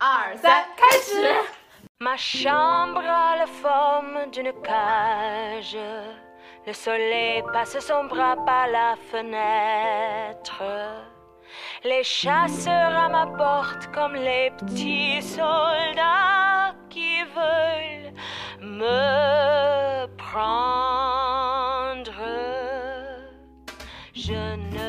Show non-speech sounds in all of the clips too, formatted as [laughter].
二三，开始。 Ma chambre a la forme d'une cage. Le soleil passe son bras par la fenêtre. Les chasseurs à ma porte comme les petits soldats qui veulent me prendre.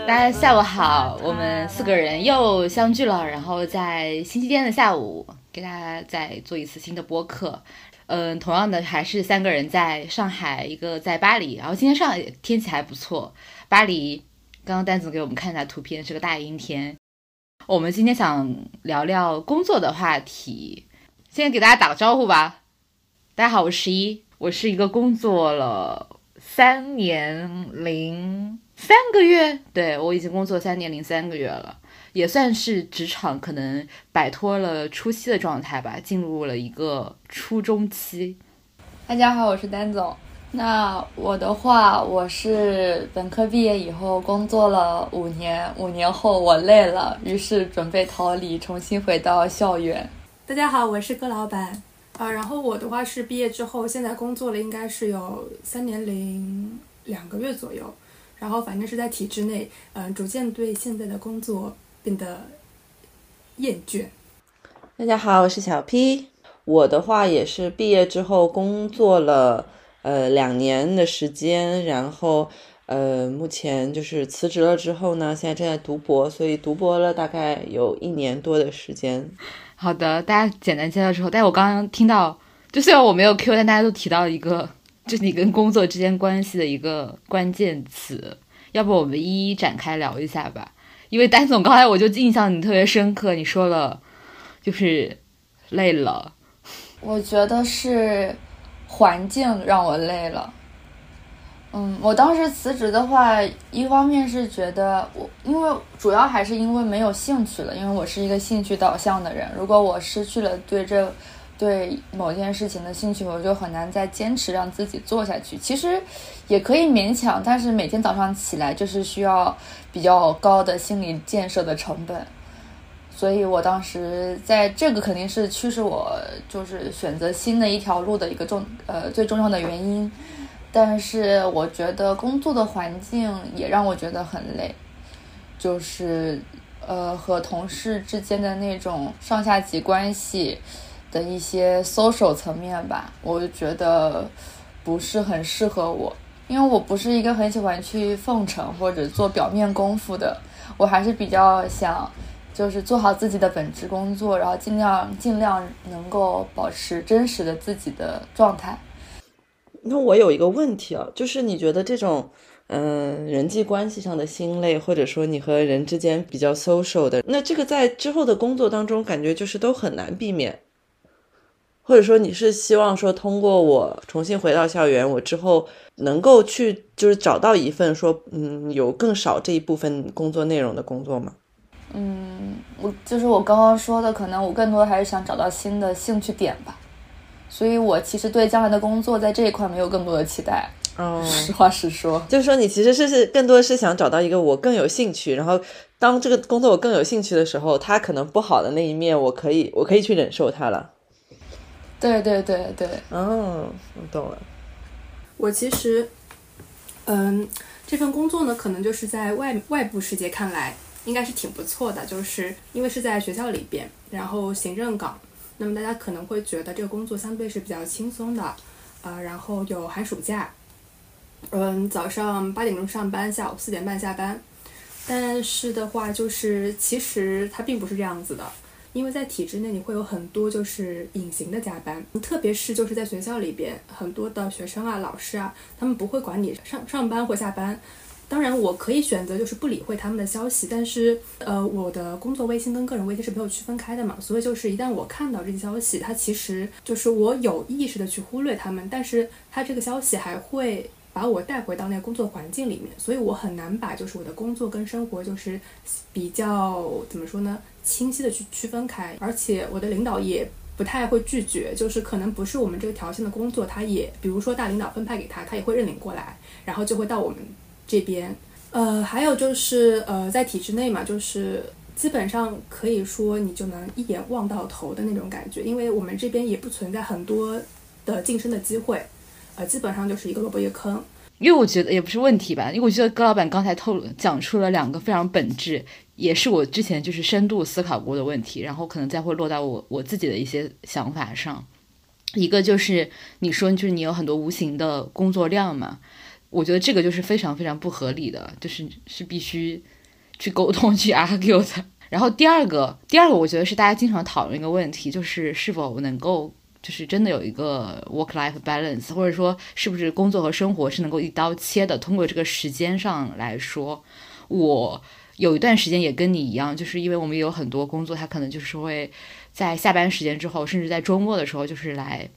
大家下午好，我们四个人又相聚了，然后在星期天的下午给大家再做一次新的播客。嗯，同样的还是三个人在上海，一个在巴黎。然后今天上海天气还不错，巴黎刚刚丹总给我们看一下图片，是个大阴天。我们今天想聊聊工作的话题，先给大家打个招呼吧。大家好，我是十一，我是一个工作了三年零三个月，对我已经工作三年零三个月了，也算是职场可能摆脱了初期的状态吧，进入了一个初中期。大家好，我是丹总。那我的话，我是本科毕业以后工作了五年，五年后我累了，于是准备逃离，重新回到校园。大家好，我是葛老板啊。然后我的话是毕业之后，现在工作了，应该是有三年零两个月左右。然后反正是在体制内，嗯、逐渐对现在的工作变得厌倦。大家好，我是小 P。我的话也是毕业之后工作了呃两年的时间，然后呃目前就是辞职了之后呢，现在正在读博，所以读博了大概有一年多的时间。好的，大家简单介绍之后，但是我刚刚听到，就虽然我没有 Q，但大家都提到一个，就是你跟工作之间关系的一个关键词，要不我们一一展开聊一下吧？因为丹总刚才我就印象你特别深刻，你说了就是累了，我觉得是环境让我累了。嗯，我当时辞职的话，一方面是觉得我，因为主要还是因为没有兴趣了，因为我是一个兴趣导向的人。如果我失去了对这对某件事情的兴趣，我就很难再坚持让自己做下去。其实也可以勉强，但是每天早上起来就是需要比较高的心理建设的成本。所以我当时在这个肯定是驱使我就是选择新的一条路的一个重呃最重要的原因。但是我觉得工作的环境也让我觉得很累，就是呃和同事之间的那种上下级关系的一些 social 层面吧，我就觉得不是很适合我，因为我不是一个很喜欢去奉承或者做表面功夫的，我还是比较想就是做好自己的本职工作，然后尽量尽量能够保持真实的自己的状态。那我有一个问题啊，就是你觉得这种嗯、人际关系上的心累，或者说你和人之间比较 social 的，那这个在之后的工作当中，感觉就是都很难避免。或者说你是希望说通过我重新回到校园，我之后能够去就是找到一份说嗯有更少这一部分工作内容的工作吗？嗯，我就是我刚刚说的，可能我更多还是想找到新的兴趣点吧。所以我其实对将来的工作在这一块没有更多的期待。嗯，实话实说，就是说你其实是是更多是想找到一个我更有兴趣，然后当这个工作我更有兴趣的时候，它可能不好的那一面，我可以我可以去忍受它了。对对对对，哦，我懂了。我其实，嗯，这份工作呢，可能就是在外外部世界看来应该是挺不错的，就是因为是在学校里边，然后行政岗，那么大家可能会觉得这个工作相对是比较轻松的，呃，然后有寒暑假，嗯，早上八点钟上班，下午四点半下班。但是的话，就是其实它并不是这样子的，因为在体制内你会有很多就是隐形的加班，特别是就是在学校里边，很多的学生啊、老师啊，他们不会管你上上班或下班。当然，我可以选择就是不理会他们的消息，但是呃，我的工作微信跟个人微信是没有区分开的嘛，所以就是一旦我看到这些消息，它其实就是我有意识的去忽略他们，但是它这个消息还会把我带回到那个工作环境里面，所以我很难把就是我的工作跟生活就是比较怎么说呢，清晰的去区分开，而且我的领导也不太会拒绝，就是可能不是我们这个条线的工作，他也比如说大领导分派给他，他也会认领过来，然后就会到我们这边。呃，还有就是呃，在体制内嘛，就是基本上可以说你就能一眼望到头的那种感觉，因为我们这边也不存在很多的晋升的机会，呃，基本上就是一个萝卜一个坑。因为我觉得也不是问题吧，因为我觉得高老板刚才透露讲出了两个非常本质，也是我之前就是深度思考过的问题，然后可能再会落到我我自己的一些想法上。一个就是你说就是你有很多无形的工作量嘛，我觉得这个就是非常非常不合理的，就是是必须去沟通 [laughs] 去 argue 的。然后第二个，第二个我觉得是大家经常讨论一个问题，就是是否能够。就是真的有一个 work life balance，或者说是不是工作和生活是能够一刀切的？通过这个时间上来说，我有一段时间也跟你一样，就是因为我们有很多工作，它可能就是会在下班时间之后，甚至在周末的时候，就是来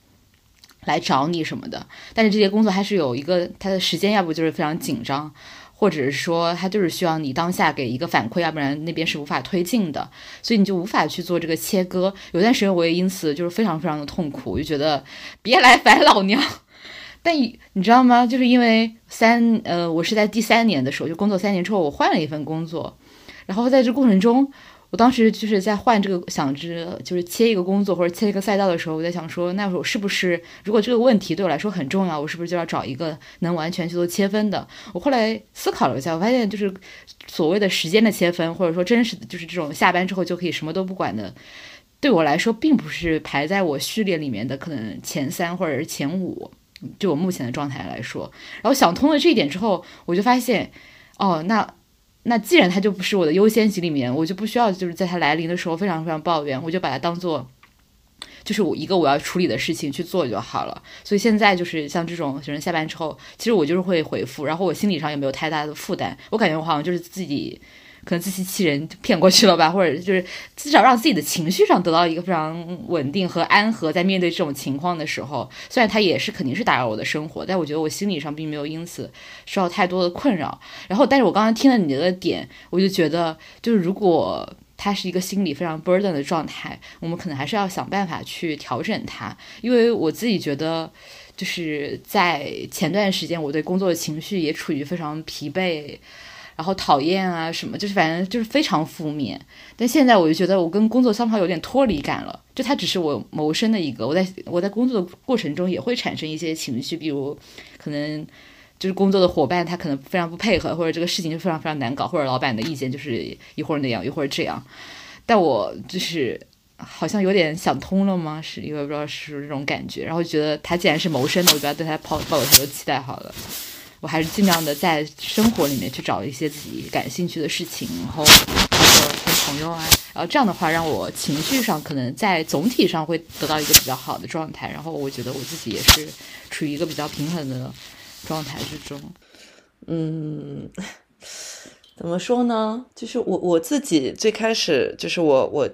来找你什么的。但是这些工作还是有一个它的时间，要不就是非常紧张。或者是说，他就是需要你当下给一个反馈，要不然那边是无法推进的，所以你就无法去做这个切割。有段时间我也因此就是非常非常的痛苦，我就觉得别来烦老娘。但你知道吗？就是因为三呃，我是在第三年的时候就工作三年之后，我换了一份工作，然后在这过程中。我当时就是在换这个，想着就是切一个工作或者切一个赛道的时候，我在想说，那我是不是如果这个问题对我来说很重要，我是不是就要找一个能完全去做切分的？我后来思考了一下，我发现就是所谓的时间的切分，或者说真实的就是这种下班之后就可以什么都不管的，对我来说并不是排在我序列里面的可能前三或者是前五，就我目前的状态来说。然后想通了这一点之后，我就发现，哦，那。那既然它就不是我的优先级里面，我就不需要就是在它来临的时候非常非常抱怨，我就把它当做，就是我一个我要处理的事情去做就好了。所以现在就是像这种学生下班之后，其实我就是会回复，然后我心理上也没有太大的负担，我感觉我好像就是自己。可能自欺欺人骗过去了吧，[laughs] 或者就是至少让自己的情绪上得到一个非常稳定和安和，在面对这种情况的时候，虽然他也是肯定是打扰我的生活，但我觉得我心理上并没有因此受到太多的困扰。然后，但是我刚刚听了你的点，我就觉得，就是如果他是一个心理非常 burden 的状态，我们可能还是要想办法去调整它。因为我自己觉得，就是在前段时间，我对工作的情绪也处于非常疲惫。然后讨厌啊什么，就是反正就是非常负面。但现在我就觉得我跟工作相好有点脱离感了，就它只是我谋生的一个。我在我在工作的过程中也会产生一些情绪，比如可能就是工作的伙伴他可能非常不配合，或者这个事情就非常非常难搞，或者老板的意见就是一会儿那样一会儿这样。但我就是好像有点想通了吗？是因为不知道是这种感觉，然后觉得他既然是谋生的，我就要对他抱抱有太多期待好了。我还是尽量的在生活里面去找一些自己感兴趣的事情，然后包括跟朋友啊，然后这样的话让我情绪上可能在总体上会得到一个比较好的状态，然后我觉得我自己也是处于一个比较平衡的状态之中。嗯，怎么说呢？就是我我自己最开始就是我我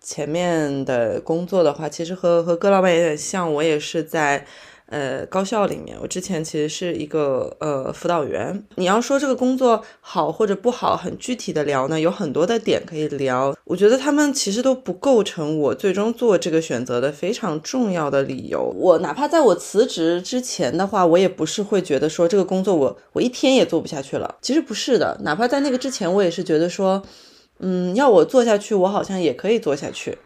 前面的工作的话，其实和和葛老板有点像，我也是在。呃，高校里面，我之前其实是一个呃辅导员。你要说这个工作好或者不好，很具体的聊呢，有很多的点可以聊。我觉得他们其实都不构成我最终做这个选择的非常重要的理由。我哪怕在我辞职之前的话，我也不是会觉得说这个工作我我一天也做不下去了。其实不是的，哪怕在那个之前，我也是觉得说，嗯，要我做下去，我好像也可以做下去。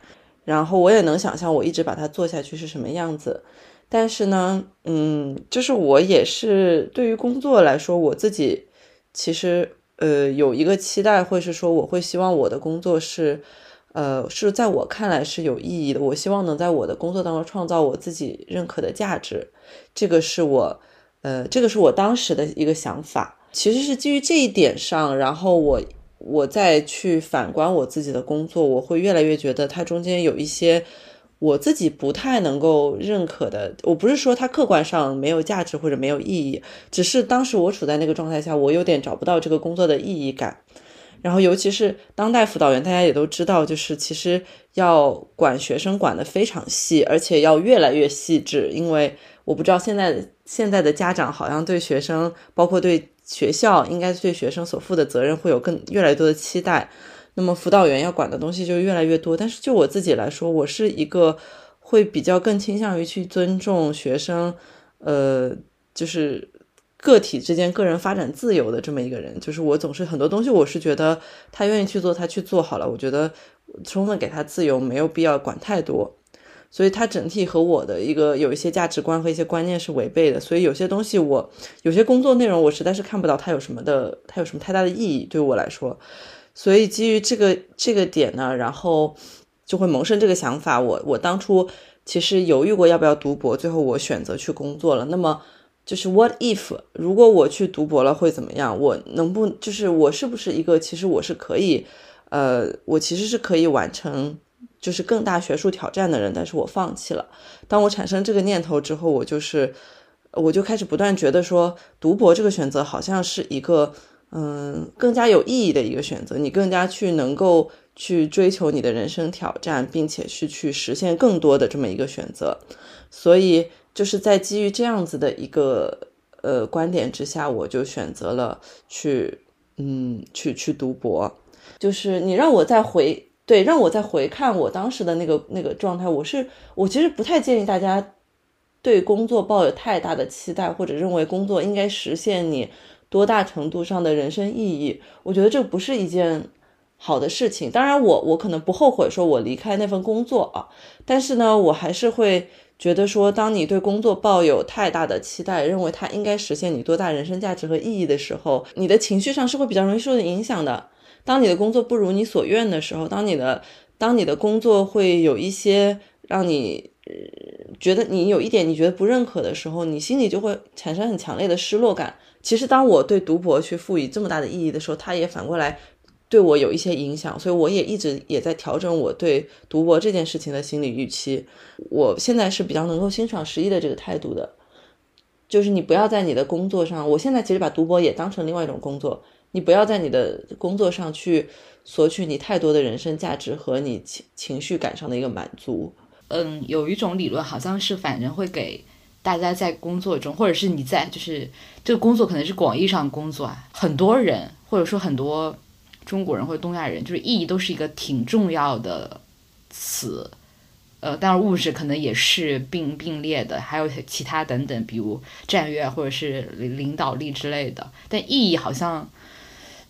然后我也能想象我一直把它做下去是什么样子。但是呢，嗯，就是我也是对于工作来说，我自己其实呃有一个期待，会是说我会希望我的工作是，呃，是在我看来是有意义的。我希望能在我的工作当中创造我自己认可的价值，这个是我，呃，这个是我当时的一个想法。其实是基于这一点上，然后我我再去反观我自己的工作，我会越来越觉得它中间有一些。我自己不太能够认可的，我不是说它客观上没有价值或者没有意义，只是当时我处在那个状态下，我有点找不到这个工作的意义感。然后，尤其是当代辅导员，大家也都知道，就是其实要管学生管得非常细，而且要越来越细致。因为我不知道现在现在的家长好像对学生，包括对学校，应该对学生所负的责任会有更越来越多的期待。那么辅导员要管的东西就越来越多，但是就我自己来说，我是一个会比较更倾向于去尊重学生，呃，就是个体之间个人发展自由的这么一个人。就是我总是很多东西，我是觉得他愿意去做，他去做好了，我觉得充分给他自由，没有必要管太多。所以它整体和我的一个有一些价值观和一些观念是违背的，所以有些东西我有些工作内容我实在是看不到它有什么的，它有什么太大的意义对我来说。所以基于这个这个点呢，然后就会萌生这个想法。我我当初其实犹豫过要不要读博，最后我选择去工作了。那么就是 What if 如果我去读博了会怎么样？我能不就是我是不是一个其实我是可以，呃，我其实是可以完成。就是更大学术挑战的人，但是我放弃了。当我产生这个念头之后，我就是，我就开始不断觉得说，读博这个选择好像是一个，嗯，更加有意义的一个选择。你更加去能够去追求你的人生挑战，并且是去实现更多的这么一个选择。所以就是在基于这样子的一个呃观点之下，我就选择了去，嗯，去去读博。就是你让我再回。对，让我再回看我当时的那个那个状态，我是我其实不太建议大家对工作抱有太大的期待，或者认为工作应该实现你多大程度上的人生意义。我觉得这不是一件好的事情。当然，我我可能不后悔说我离开那份工作啊，但是呢，我还是会觉得说，当你对工作抱有太大的期待，认为它应该实现你多大人生价值和意义的时候，你的情绪上是会比较容易受影响的。当你的工作不如你所愿的时候，当你的当你的工作会有一些让你觉得你有一点你觉得不认可的时候，你心里就会产生很强烈的失落感。其实，当我对读博去赋予这么大的意义的时候，它也反过来对我有一些影响。所以，我也一直也在调整我对读博这件事情的心理预期。我现在是比较能够欣赏十一的这个态度的，就是你不要在你的工作上，我现在其实把读博也当成另外一种工作。你不要在你的工作上去索取你太多的人生价值和你情情绪感上的一个满足。嗯，有一种理论好像是，反正会给大家在工作中，或者是你在就是这个工作可能是广义上工作啊，很多人或者说很多中国人或者东亚人，就是意义都是一个挺重要的词。呃，当然物质可能也是并并列的，还有其他等等，比如战略或者是领导力之类的。但意义好像。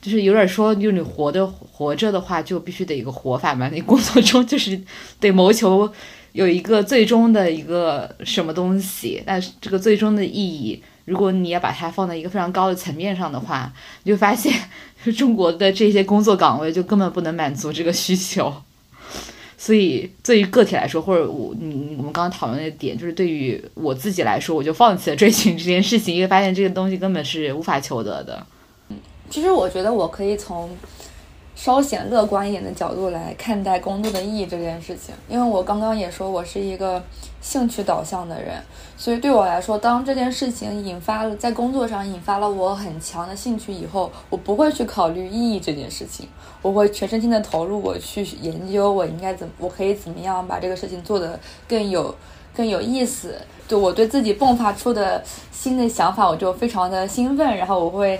就是有点说，就你活的活着的话，就必须得一个活法嘛。你工作中就是得谋求有一个最终的一个什么东西，但是这个最终的意义，如果你要把它放在一个非常高的层面上的话，[laughs] 你就发现中国的这些工作岗位就根本不能满足这个需求。[laughs] 所以，对于个体来说，或者我你我们刚刚讨论的点，就是对于我自己来说，我就放弃了追寻这件事情，因为发现这个东西根本是无法求得的。嗯其实我觉得我可以从稍显乐观一点的角度来看待工作的意义这件事情，因为我刚刚也说我是一个兴趣导向的人，所以对我来说，当这件事情引发了在工作上引发了我很强的兴趣以后，我不会去考虑意义这件事情，我会全身心的投入，我去研究我应该怎，我可以怎么样把这个事情做得更有更有意思，就我对自己迸发出的新的想法，我就非常的兴奋，然后我会。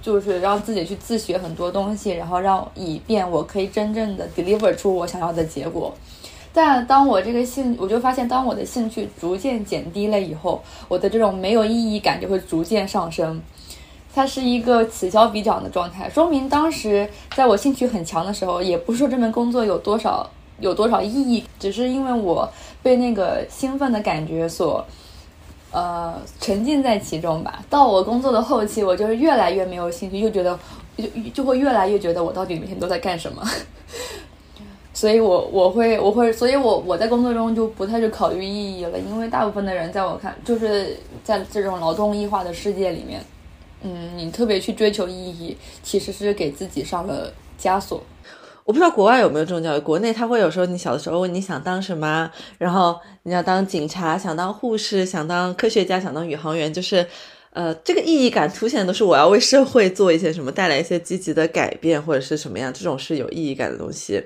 就是让自己去自学很多东西，然后让以便我可以真正的 deliver 出我想要的结果。但当我这个兴，我就发现，当我的兴趣逐渐减低了以后，我的这种没有意义感就会逐渐上升。它是一个此消彼长的状态，说明当时在我兴趣很强的时候，也不是说这门工作有多少有多少意义，只是因为我被那个兴奋的感觉所。呃，沉浸在其中吧。到我工作的后期，我就是越来越没有兴趣，又觉得就就会越来越觉得我到底每天都在干什么。[laughs] 所以我我会我会，所以我我在工作中就不太去考虑意义了，因为大部分的人在我看，就是在这种劳动异化的世界里面，嗯，你特别去追求意义，其实是给自己上了枷锁。我不知道国外有没有这种教育，国内他会有时候你小的时候问你想当什么，然后你要当警察，想当护士，想当科学家，想当宇航员，就是，呃，这个意义感凸显的都是我要为社会做一些什么，带来一些积极的改变或者是什么样，这种是有意义感的东西。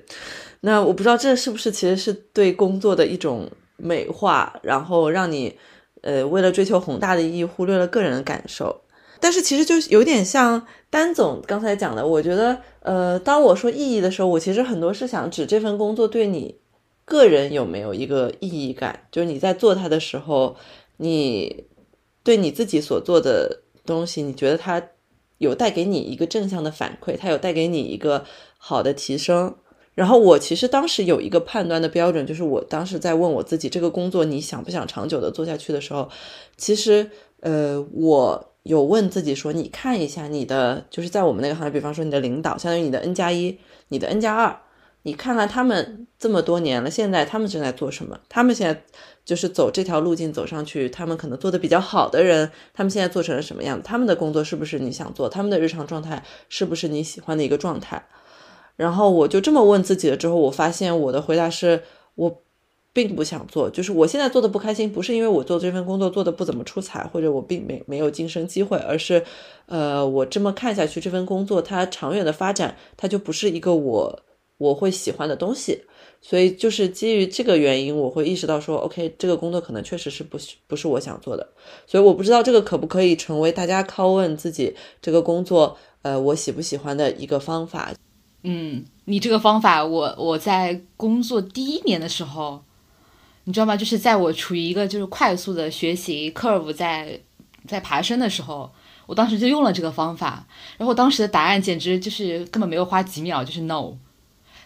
那我不知道这是不是其实是对工作的一种美化，然后让你，呃，为了追求宏大的意义，忽略了个人的感受。但是其实就有点像丹总刚才讲的，我觉得，呃，当我说意义的时候，我其实很多是想指这份工作对你个人有没有一个意义感，就是你在做它的时候，你对你自己所做的东西，你觉得它有带给你一个正向的反馈，它有带给你一个好的提升。然后我其实当时有一个判断的标准，就是我当时在问我自己，这个工作你想不想长久的做下去的时候，其实呃，我有问自己说，你看一下你的，就是在我们那个行业，比方说你的领导，相当于你的 N 加一，你的 N 加二，你看看他们这么多年了，现在他们正在做什么？他们现在就是走这条路径走上去，他们可能做的比较好的人，他们现在做成了什么样子？他们的工作是不是你想做？他们的日常状态是不是你喜欢的一个状态？然后我就这么问自己了之后，我发现我的回答是我并不想做，就是我现在做的不开心，不是因为我做这份工作做的不怎么出彩，或者我并没没有晋升机会，而是，呃，我这么看下去，这份工作它长远的发展，它就不是一个我我会喜欢的东西，所以就是基于这个原因，我会意识到说，OK，这个工作可能确实是不是不是我想做的，所以我不知道这个可不可以成为大家拷问自己这个工作，呃，我喜不喜欢的一个方法。嗯，你这个方法，我我在工作第一年的时候，你知道吗？就是在我处于一个就是快速的学习 curve 在在爬升的时候，我当时就用了这个方法，然后当时的答案简直就是根本没有花几秒，就是 no。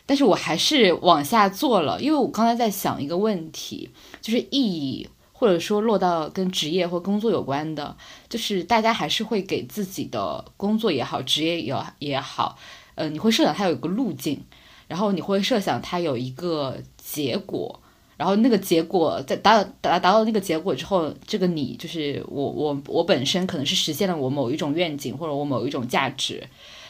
但是我还是往下做了，因为我刚才在想一个问题，就是意义或者说落到跟职业或工作有关的，就是大家还是会给自己的工作也好，职业也也好。呃，你会设想它有一个路径，然后你会设想它有一个结果，然后那个结果在达达达到那个结果之后，这个你就是我我我本身可能是实现了我某一种愿景或者我某一种价值，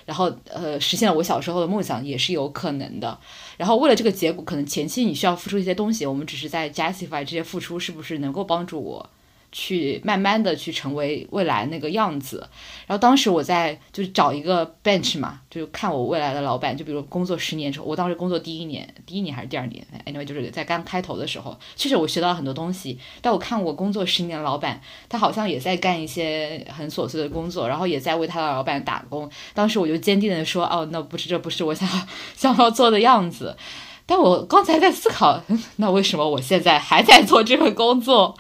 然后呃实现了我小时候的梦想也是有可能的。然后为了这个结果，可能前期你需要付出一些东西，我们只是在 justify 这些付出是不是能够帮助我。去慢慢的去成为未来那个样子，然后当时我在就是找一个 bench 嘛，就看我未来的老板，就比如工作十年之后，我当时工作第一年，第一年还是第二年，anyway 就是在刚开头的时候，确实我学到了很多东西。但我看我工作十年的老板，他好像也在干一些很琐碎的工作，然后也在为他的老板打工。当时我就坚定的说，哦，那不是这不是我想想要做的样子。但我刚才在思考，[laughs] 那为什么我现在还在做这份工作？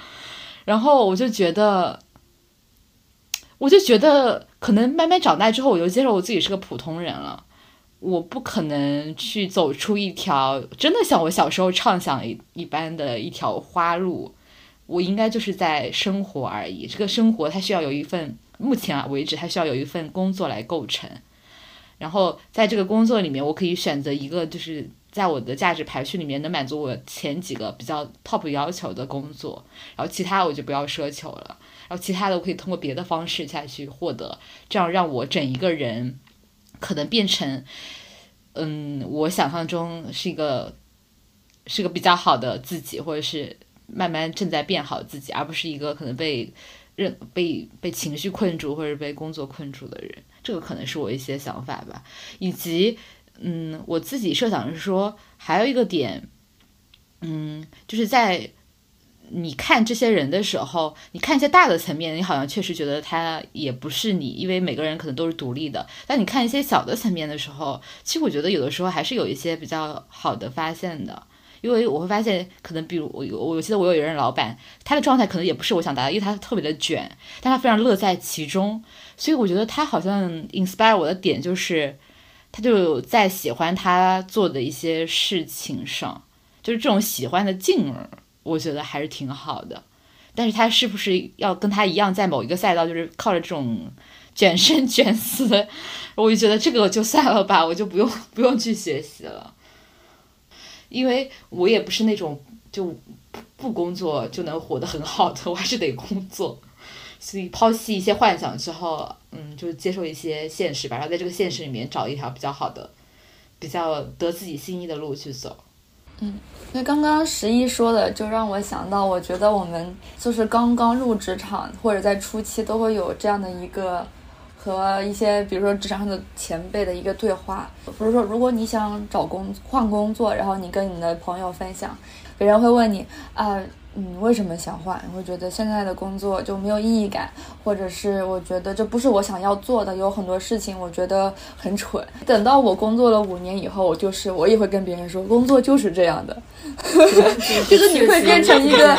然后我就觉得，我就觉得可能慢慢长大之后，我就接受我自己是个普通人了。我不可能去走出一条真的像我小时候畅想一一般的一条花路。我应该就是在生活而已。这个生活它需要有一份，目前为止，它需要有一份工作来构成。然后在这个工作里面，我可以选择一个就是。在我的价值排序里面，能满足我前几个比较 top 要求的工作，然后其他我就不要奢求了，然后其他的我可以通过别的方式下去获得，这样让我整一个人可能变成，嗯，我想象中是一个是个比较好的自己，或者是慢慢正在变好自己，而不是一个可能被认被被情绪困住或者被工作困住的人。这个可能是我一些想法吧，以及。嗯，我自己设想是说，还有一个点，嗯，就是在你看这些人的时候，你看一些大的层面，你好像确实觉得他也不是你，因为每个人可能都是独立的。但你看一些小的层面的时候，其实我觉得有的时候还是有一些比较好的发现的。因为我会发现，可能比如我我记得我有一任老板，他的状态可能也不是我想达到，因为他特别的卷，但他非常乐在其中，所以我觉得他好像 inspire 我的点就是。他就在喜欢他做的一些事情上，就是这种喜欢的劲儿，我觉得还是挺好的。但是他是不是要跟他一样，在某一个赛道，就是靠着这种卷生 [laughs] 卷死，我就觉得这个就算了吧，我就不用不用去学习了，因为我也不是那种就不工作就能活得很好的，我还是得工作。所以抛弃一些幻想之后，嗯，就接受一些现实吧，然后在这个现实里面找一条比较好的、比较得自己心意的路去走。嗯，那刚刚十一说的，就让我想到，我觉得我们就是刚刚入职场或者在初期都会有这样的一个和一些比如说职场上的前辈的一个对话，比如说如果你想找工换工作，然后你跟你的朋友分享，别人会问你啊。嗯，为什么想换？会觉得现在的工作就没有意义感，或者是我觉得这不是我想要做的，有很多事情我觉得很蠢。等到我工作了五年以后，我就是我也会跟别人说，工作就是这样的，[laughs] 就是你会变成一个，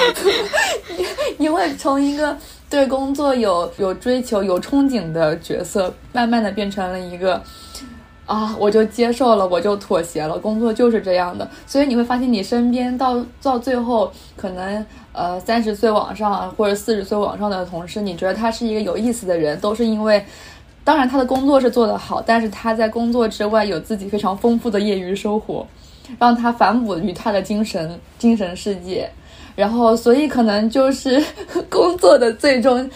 你会从一个对工作有有追求、有憧憬的角色，慢慢的变成了一个啊，我就接受了，我就妥协了，工作就是这样的。所以你会发现，你身边到到最后，可能呃三十岁往上或者四十岁往上的同事，你觉得他是一个有意思的人，都是因为，当然他的工作是做得好，但是他在工作之外有自己非常丰富的业余生活，让他反哺于他的精神精神世界。然后，所以可能就是 [laughs] 工作的最终、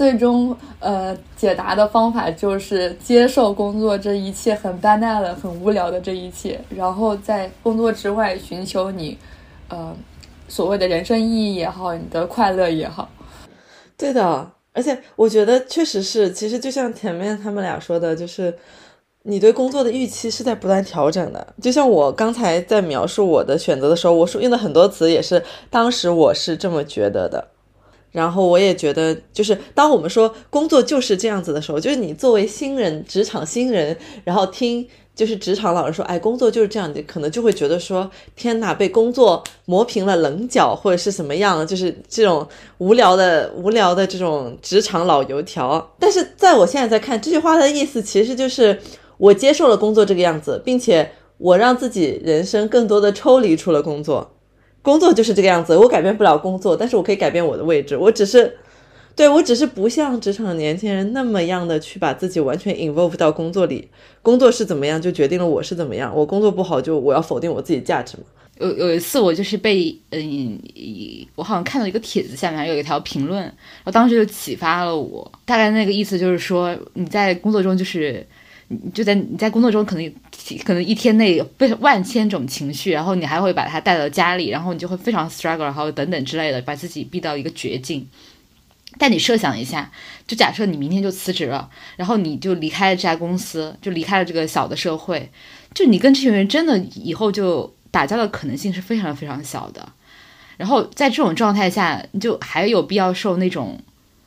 最终呃解答的方法，就是接受工作这一切很 banal、很无聊的这一切，然后在工作之外寻求你呃所谓的人生意义也好，你的快乐也好。对的，而且我觉得确实是，其实就像前面他们俩说的，就是。你对工作的预期是在不断调整的，就像我刚才在描述我的选择的时候，我说用的很多词也是当时我是这么觉得的，然后我也觉得，就是当我们说工作就是这样子的时候，就是你作为新人，职场新人，然后听就是职场老人说，哎，工作就是这样，你可能就会觉得说，天哪，被工作磨平了棱角，或者是什么样，就是这种无聊的、无聊的这种职场老油条。但是在我现在在看这句话的意思，其实就是。我接受了工作这个样子，并且我让自己人生更多的抽离出了工作，工作就是这个样子，我改变不了工作，但是我可以改变我的位置。我只是，对我只是不像职场的年轻人那么样的去把自己完全 involve 到工作里，工作是怎么样就决定了我是怎么样。我工作不好就我要否定我自己价值嘛？有有一次我就是被嗯，我好像看到一个帖子下面有一条评论，我当时就启发了我，大概那个意思就是说你在工作中就是。就在你在工作中可能可能一天内被万千种情绪，然后你还会把它带到家里，然后你就会非常 struggle，然后等等之类的，把自己逼到一个绝境。但你设想一下，就假设你明天就辞职了，然后你就离开了这家公司，就离开了这个小的社会，就你跟这群人真的以后就打交道的可能性是非常非常小的。然后在这种状态下，你就还有必要受那种，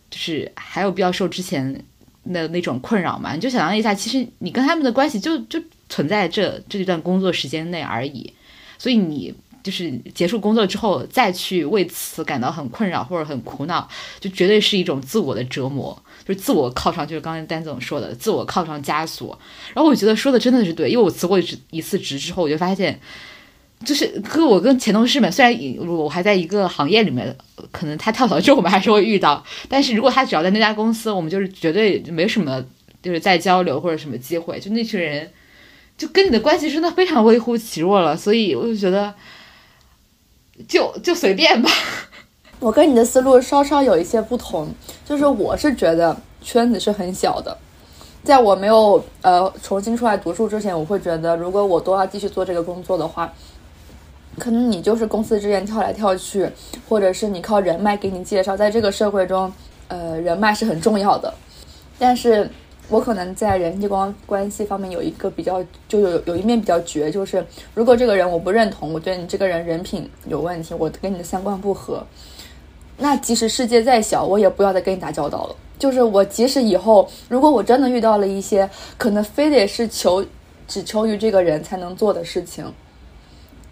就是还有必要受之前。的那种困扰嘛，你就想象一下，其实你跟他们的关系就就存在这这一段工作时间内而已，所以你就是结束工作之后再去为此感到很困扰或者很苦恼，就绝对是一种自我的折磨，就是自我靠上，就是刚才丹总说的自我靠上枷锁。然后我觉得说的真的是对，因为我辞过一次职之后，我就发现。就是跟我跟前同事们，虽然我还在一个行业里面，可能他跳槽之后我们还是会遇到，但是如果他只要在那家公司，我们就是绝对没什么，就是在交流或者什么机会，就那群人，就跟你的关系真的非常微乎其弱了，所以我就觉得，就就随便吧。[laughs] 我跟你的思路稍稍有一些不同，就是我是觉得圈子是很小的，在我没有呃重新出来读书之前，我会觉得如果我都要继续做这个工作的话。可能你就是公司之间跳来跳去，或者是你靠人脉给你介绍，在这个社会中，呃，人脉是很重要的。但是我可能在人际关关系方面有一个比较，就有有一面比较绝，就是如果这个人我不认同，我觉得你这个人人品有问题，我跟你的三观不合，那即使世界再小，我也不要再跟你打交道了。就是我即使以后如果我真的遇到了一些可能非得是求只求于这个人才能做的事情。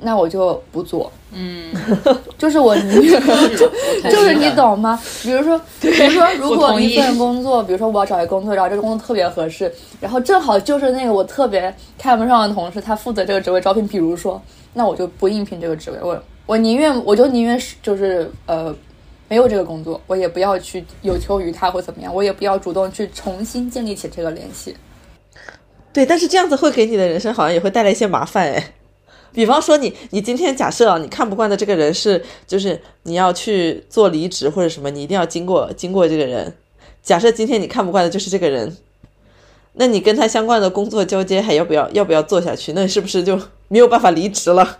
那我就不做，嗯，[laughs] 就是我宁愿就 [laughs] 就是你懂吗？比如说，比如说，如果一份工作，比如说我要找一个工作，然后这个工作特别合适，然后正好就是那个我特别看不上的同事，他负责这个职位招聘，比如说，那我就不应聘这个职位，我我宁愿我就宁愿是就是呃没有这个工作，我也不要去有求于他或怎么样，我也不要主动去重新建立起这个联系。对，但是这样子会给你的人生好像也会带来一些麻烦哎。比方说，你你今天假设啊，你看不惯的这个人是，就是你要去做离职或者什么，你一定要经过经过这个人。假设今天你看不惯的就是这个人，那你跟他相关的工作交接还要不要要不要做下去？那是不是就没有办法离职了？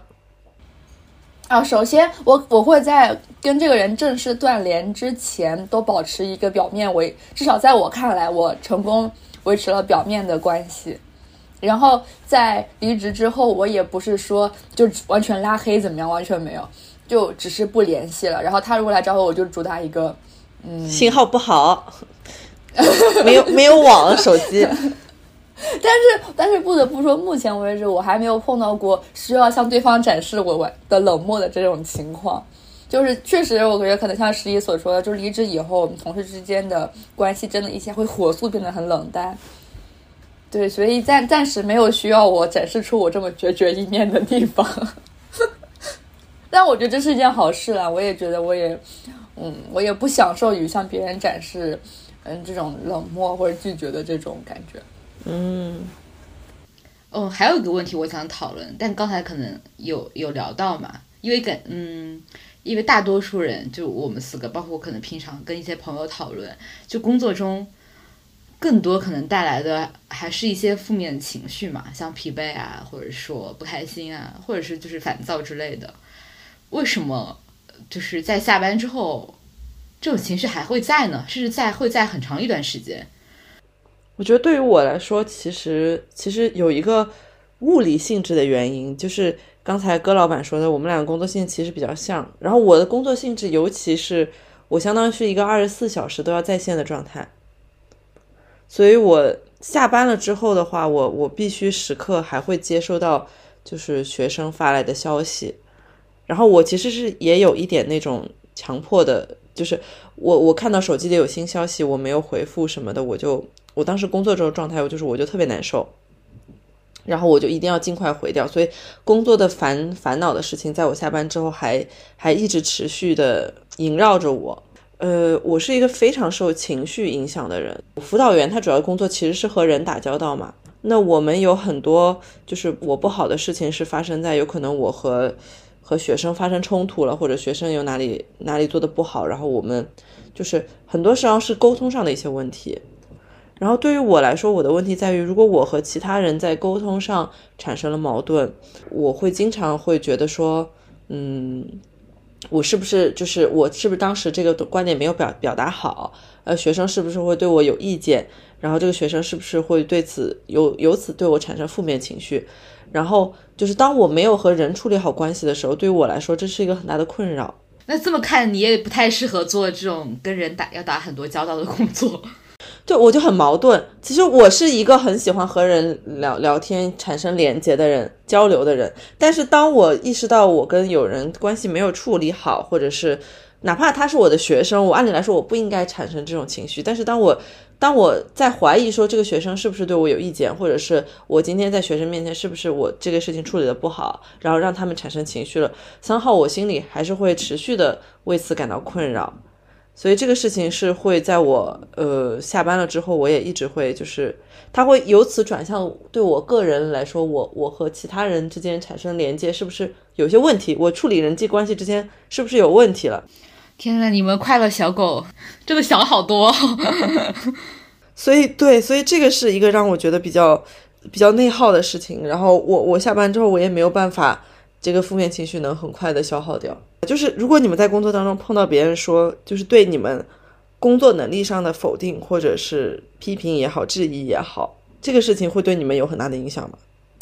啊，首先我我会在跟这个人正式断联之前，都保持一个表面维，至少在我看来，我成功维持了表面的关系。然后在离职之后，我也不是说就完全拉黑怎么样，完全没有，就只是不联系了。然后他如果来找我，我就主打一个，嗯，信号不好，[laughs] 没有没有网手机。[laughs] 但是但是不得不说，目前为止我还没有碰到过需要向对方展示我的冷漠的这种情况。就是确实，我觉得可能像十一所说的，就是离职以后，我们同事之间的关系真的一下会火速变得很冷淡。对，所以暂暂时没有需要我展示出我这么决绝一面的地方。[laughs] 但我觉得这是一件好事啦，我也觉得我也，嗯，我也不享受于向别人展示，嗯，这种冷漠或者拒绝的这种感觉。嗯，哦，还有一个问题我想讨论，但刚才可能有有聊到嘛，因为感嗯，因为大多数人就我们四个，包括我可能平常跟一些朋友讨论，就工作中更多可能带来的还是一些负面情绪嘛，像疲惫啊，或者说不开心啊，或者是就是烦躁之类的。为什么就是在下班之后，这种情绪还会在呢？甚至在会在很长一段时间。我觉得对于我来说，其实其实有一个物理性质的原因，就是刚才戈老板说的，我们俩的工作性其实比较像。然后我的工作性质，尤其是我相当于是一个二十四小时都要在线的状态，所以我下班了之后的话，我我必须时刻还会接收到就是学生发来的消息。然后我其实是也有一点那种强迫的，就是我我看到手机里有新消息，我没有回复什么的，我就我当时工作这种状态，我就是我就特别难受，然后我就一定要尽快回掉。所以工作的烦烦恼的事情，在我下班之后还还一直持续的萦绕着我。呃，我是一个非常受情绪影响的人。辅导员他主要工作其实是和人打交道嘛，那我们有很多就是我不好的事情是发生在有可能我和。和学生发生冲突了，或者学生有哪里哪里做的不好，然后我们就是很多时候是沟通上的一些问题。然后对于我来说，我的问题在于，如果我和其他人在沟通上产生了矛盾，我会经常会觉得说，嗯，我是不是就是我是不是当时这个观点没有表表达好？呃，学生是不是会对我有意见？然后这个学生是不是会对此有由此对我产生负面情绪？然后就是当我没有和人处理好关系的时候，对于我来说这是一个很大的困扰。那这么看，你也不太适合做这种跟人打要打很多交道的工作。就，我就很矛盾。其实我是一个很喜欢和人聊聊天、产生连接的人、交流的人。但是当我意识到我跟有人关系没有处理好，或者是哪怕他是我的学生，我按理来说我不应该产生这种情绪。但是当我当我在怀疑说这个学生是不是对我有意见，或者是我今天在学生面前是不是我这个事情处理的不好，然后让他们产生情绪了，三号我心里还是会持续的为此感到困扰，所以这个事情是会在我呃下班了之后，我也一直会就是它会由此转向对我个人来说，我我和其他人之间产生连接是不是有些问题，我处理人际关系之间是不是有问题了？天呐，你们快乐小狗真的想好多，所以对，所以这个是一个让我觉得比较比较内耗的事情。然后我我下班之后，我也没有办法，这个负面情绪能很快的消耗掉。就是如果你们在工作当中碰到别人说，就是对你们工作能力上的否定，或者是批评也好，质疑也好，这个事情会对你们有很大的影响吗？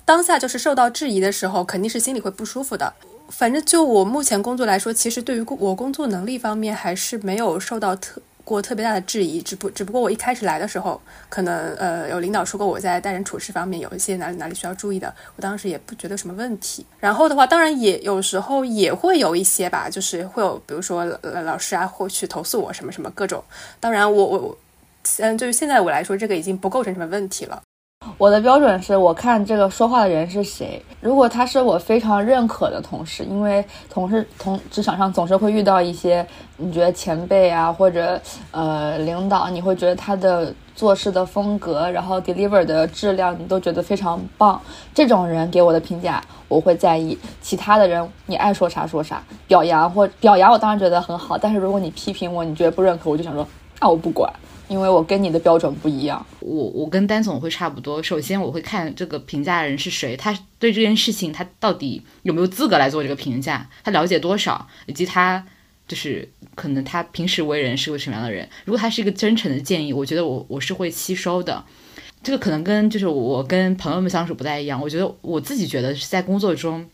当下就是受到质疑的时候，肯定是心里会不舒服的。反正就我目前工作来说，其实对于我工作能力方面还是没有受到特过特别大的质疑。只不只不过我一开始来的时候，可能呃有领导说过我在待人处事方面有一些哪里哪里需要注意的，我当时也不觉得什么问题。然后的话，当然也有时候也会有一些吧，就是会有比如说老师啊会去投诉我什么什么各种。当然我我嗯，就是现在我来说，这个已经不构成什么问题了。我的标准是我看这个说话的人是谁。如果他是我非常认可的同事，因为同事同职场上总是会遇到一些你觉得前辈啊或者呃领导，你会觉得他的做事的风格，然后 deliver 的质量你都觉得非常棒。这种人给我的评价我会在意。其他的人你爱说啥说啥，表扬或表扬我当然觉得很好，但是如果你批评我，你觉得不认可，我就想说那我不管。因为我跟你的标准不一样，我我跟丹总会差不多。首先，我会看这个评价人是谁，他对这件事情他到底有没有资格来做这个评价，他了解多少，以及他就是可能他平时为人是个什么样的人。如果他是一个真诚的建议，我觉得我我是会吸收的。这个可能跟就是我跟朋友们相处不太一样。我觉得我自己觉得是在工作中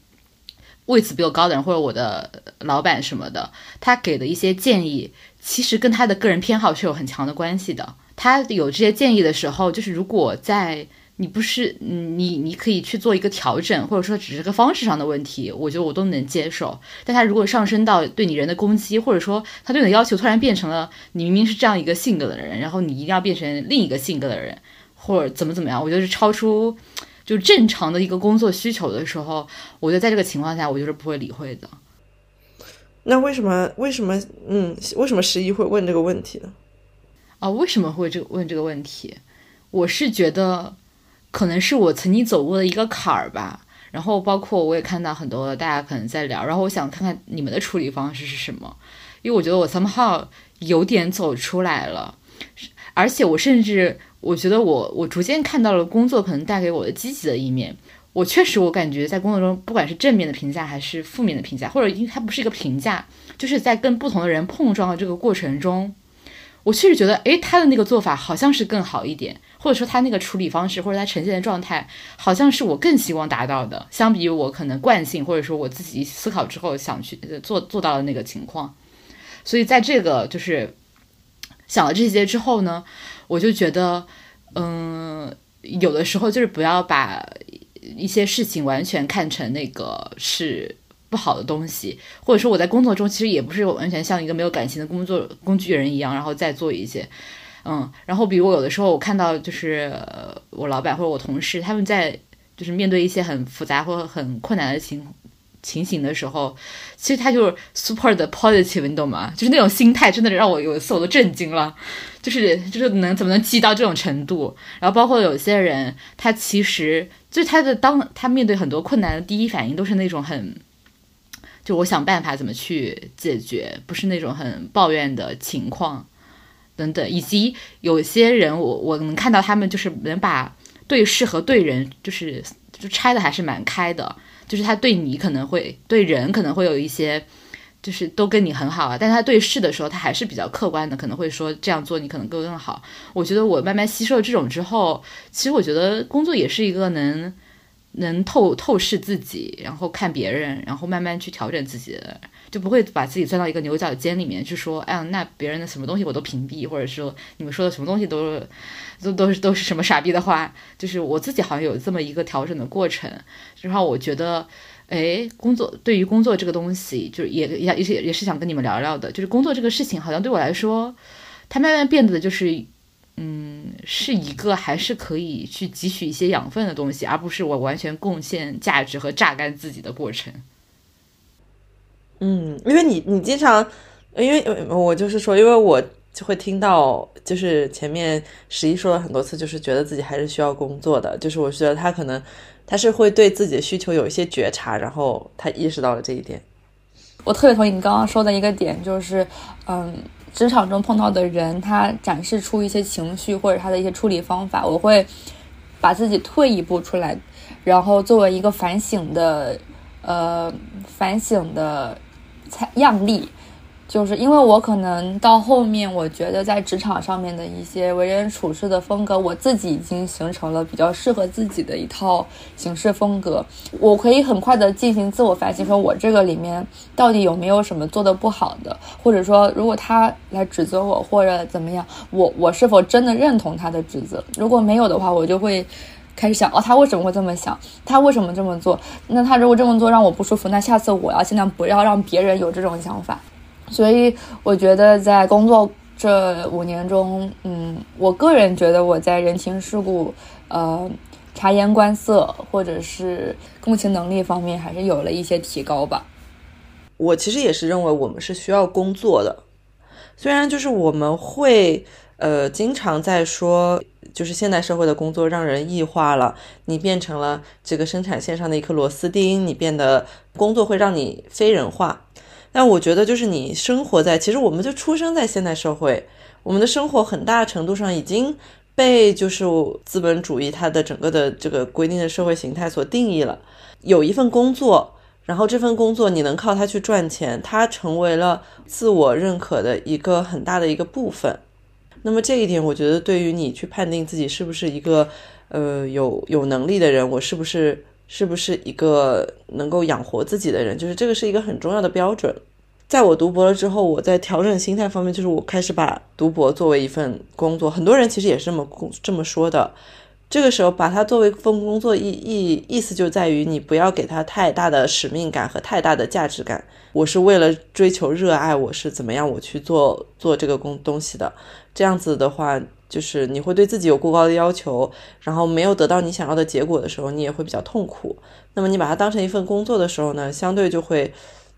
位次比我高的人，或者我的老板什么的，他给的一些建议。其实跟他的个人偏好是有很强的关系的。他有这些建议的时候，就是如果在你不是你你可以去做一个调整，或者说只是个方式上的问题，我觉得我都能接受。但他如果上升到对你人的攻击，或者说他对你的要求突然变成了你明明是这样一个性格的人，然后你一定要变成另一个性格的人，或者怎么怎么样，我觉得是超出就正常的一个工作需求的时候，我觉得在这个情况下，我就是不会理会的。那为什么为什么嗯为什么十一会问这个问题呢？啊，为什么会这问这个问题？我是觉得。可能是我曾经走过的一个坎儿吧，然后包括我也看到很多大家可能在聊，然后我想看看你们的处理方式是什么，因为我觉得我 somehow 有点走出来了，而且我甚至我觉得我我逐渐看到了工作可能带给我的积极的一面，我确实我感觉在工作中不管是正面的评价还是负面的评价，或者因为它不是一个评价，就是在跟不同的人碰撞的这个过程中，我确实觉得诶，他的那个做法好像是更好一点。或者说他那个处理方式，或者他呈现的状态，好像是我更希望达到的，相比于我可能惯性，或者说我自己思考之后想去做做到的那个情况。所以在这个就是想了这些之后呢，我就觉得，嗯，有的时候就是不要把一些事情完全看成那个是不好的东西，或者说我在工作中其实也不是完全像一个没有感情的工作工具人一样，然后再做一些。嗯，然后比如有的时候我看到就是我老板或者我同事他们在就是面对一些很复杂或者很困难的情情形的时候，其实他就是 super 的 positive，你懂吗？就是那种心态真的让我有一次我都震惊了，就是就是能怎么能积到这种程度？然后包括有些人他其实就是他的当他面对很多困难的第一反应都是那种很就我想办法怎么去解决，不是那种很抱怨的情况。等等，以及有些人，我我能看到他们就是能把对事和对人，就是就拆的还是蛮开的，就是他对你可能会对人可能会有一些，就是都跟你很好啊，但他对事的时候，他还是比较客观的，可能会说这样做你可能更更好。我觉得我慢慢吸收了这种之后，其实我觉得工作也是一个能能透透视自己，然后看别人，然后慢慢去调整自己。就不会把自己钻到一个牛角尖里面去说，哎呀，那别人的什么东西我都屏蔽，或者说你们说的什么东西都都都是都是什么傻逼的话，就是我自己好像有这么一个调整的过程。然后我觉得，哎，工作对于工作这个东西，就是也也也是也是想跟你们聊聊的，就是工作这个事情，好像对我来说，它慢慢变得就是，嗯，是一个还是可以去汲取一些养分的东西，而不是我完全贡献价值和榨干自己的过程。嗯，因为你你经常，因为我就是说，因为我就会听到，就是前面十一说了很多次，就是觉得自己还是需要工作的，就是我觉得他可能他是会对自己的需求有一些觉察，然后他意识到了这一点。我特别同意你刚刚说的一个点，就是嗯，职场中碰到的人，他展示出一些情绪或者他的一些处理方法，我会把自己退一步出来，然后作为一个反省的呃反省的。样例，就是因为我可能到后面，我觉得在职场上面的一些为人处事的风格，我自己已经形成了比较适合自己的一套行事风格。我可以很快的进行自我反省，说我这个里面到底有没有什么做的不好的，或者说如果他来指责我或者怎么样，我我是否真的认同他的指责？如果没有的话，我就会。开始想哦，他为什么会这么想？他为什么这么做？那他如果这么做让我不舒服，那下次我要尽量不要让别人有这种想法。所以我觉得在工作这五年中，嗯，我个人觉得我在人情世故、呃察言观色或者是共情能力方面还是有了一些提高吧。我其实也是认为我们是需要工作的，虽然就是我们会呃经常在说。就是现代社会的工作让人异化了，你变成了这个生产线上的一颗螺丝钉，你变得工作会让你非人化。但我觉得，就是你生活在，其实我们就出生在现代社会，我们的生活很大程度上已经被就是资本主义它的整个的这个规定的社会形态所定义了。有一份工作，然后这份工作你能靠它去赚钱，它成为了自我认可的一个很大的一个部分。那么这一点，我觉得对于你去判定自己是不是一个，呃，有有能力的人，我是不是是不是一个能够养活自己的人，就是这个是一个很重要的标准。在我读博了之后，我在调整心态方面，就是我开始把读博作为一份工作。很多人其实也是这么这么说的，这个时候把它作为一份工作意意意思就在于你不要给它太大的使命感和太大的价值感。我是为了追求热爱，我是怎么样我去做做这个工东西的。这样子的话，就是你会对自己有过高的要求，然后没有得到你想要的结果的时候，你也会比较痛苦。那么你把它当成一份工作的时候呢，相对就会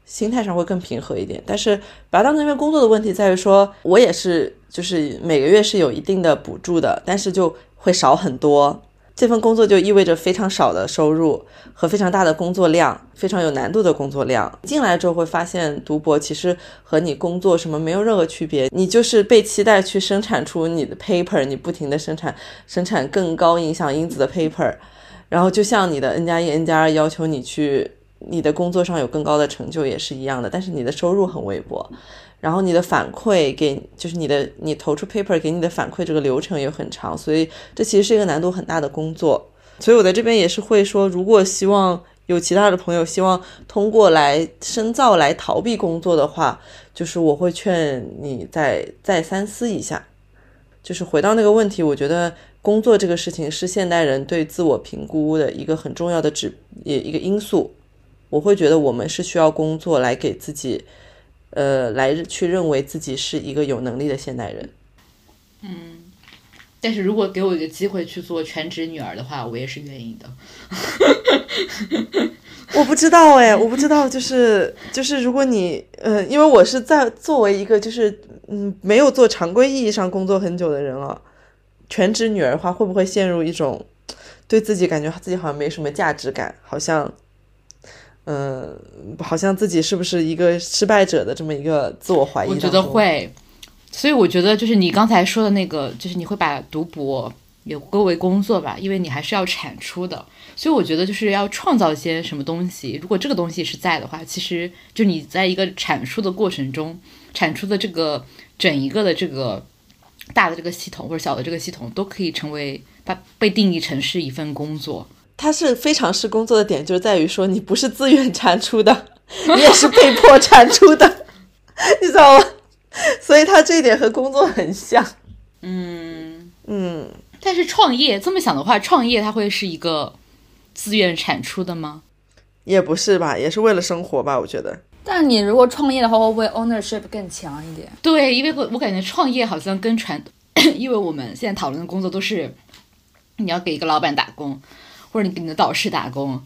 心态上会更平和一点。但是把它当成一份工作的问题在于说，我也是就是每个月是有一定的补助的，但是就会少很多。这份工作就意味着非常少的收入和非常大的工作量，非常有难度的工作量。进来之后会发现，读博其实和你工作什么没有任何区别，你就是被期待去生产出你的 paper，你不停的生产生产更高影响因子的 paper，然后就像你的 N 加一 N 加二要求你去你的工作上有更高的成就也是一样的，但是你的收入很微薄。然后你的反馈给就是你的你投出 paper 给你的反馈这个流程也很长，所以这其实是一个难度很大的工作。所以我在这边也是会说，如果希望有其他的朋友希望通过来深造来逃避工作的话，就是我会劝你再再三思一下。就是回到那个问题，我觉得工作这个事情是现代人对自我评估的一个很重要的指也一个因素。我会觉得我们是需要工作来给自己。呃，来去认为自己是一个有能力的现代人。嗯，但是如果给我一个机会去做全职女儿的话，我也是愿意的。[laughs] 我不知道哎，我不知道，就是就是，如果你呃，因为我是在作为一个就是嗯没有做常规意义上工作很久的人啊，全职女儿的话，会不会陷入一种对自己感觉自己好像没什么价值感，好像。嗯，好像自己是不是一个失败者的这么一个自我怀疑？我觉得会，所以我觉得就是你刚才说的那个，就是你会把读博也归为工作吧，因为你还是要产出的。所以我觉得就是要创造一些什么东西。如果这个东西是在的话，其实就你在一个产出的过程中，产出的这个整一个的这个大的这个系统或者小的这个系统，都可以成为它被定义成是一份工作。它是非常是工作的点，就是在于说你不是自愿产出的，你也是被迫产出的，[laughs] 你知道吗？所以它这一点和工作很像。嗯嗯，但是创业这么想的话，创业它会是一个自愿产出的吗？也不是吧，也是为了生活吧，我觉得。但你如果创业的话，会不会 ownership 更强一点？对，因为我我感觉创业好像跟传，[coughs] 因为我们现在讨论的工作都是你要给一个老板打工。或者你给你的导师打工，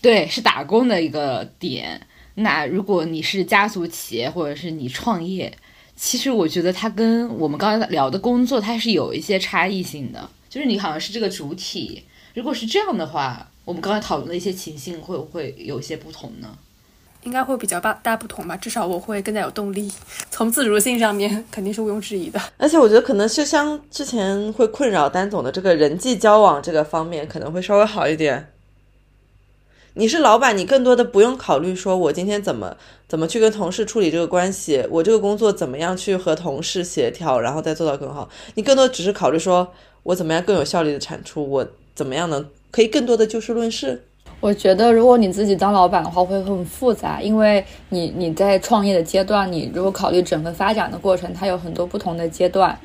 对，是打工的一个点。那如果你是家族企业，或者是你创业，其实我觉得它跟我们刚才聊的工作，它是有一些差异性的。就是你好像是这个主体，如果是这样的话，我们刚才讨论的一些情形会不会有一些不同呢？应该会比较大大不同吧，至少我会更加有动力。[laughs] 从自主性上面 [laughs] 肯定是毋庸置疑的。而且我觉得可能是像之前会困扰丹总的这个人际交往这个方面，可能会稍微好一点。你是老板，你更多的不用考虑说我今天怎么怎么去跟同事处理这个关系，我这个工作怎么样去和同事协调，然后再做到更好。你更多只是考虑说我怎么样更有效率的产出，我怎么样能可以更多的就事论事。我觉得，如果你自己当老板的话，会很复杂，因为你你在创业的阶段，你如果考虑整个发展的过程，它有很多不同的阶段。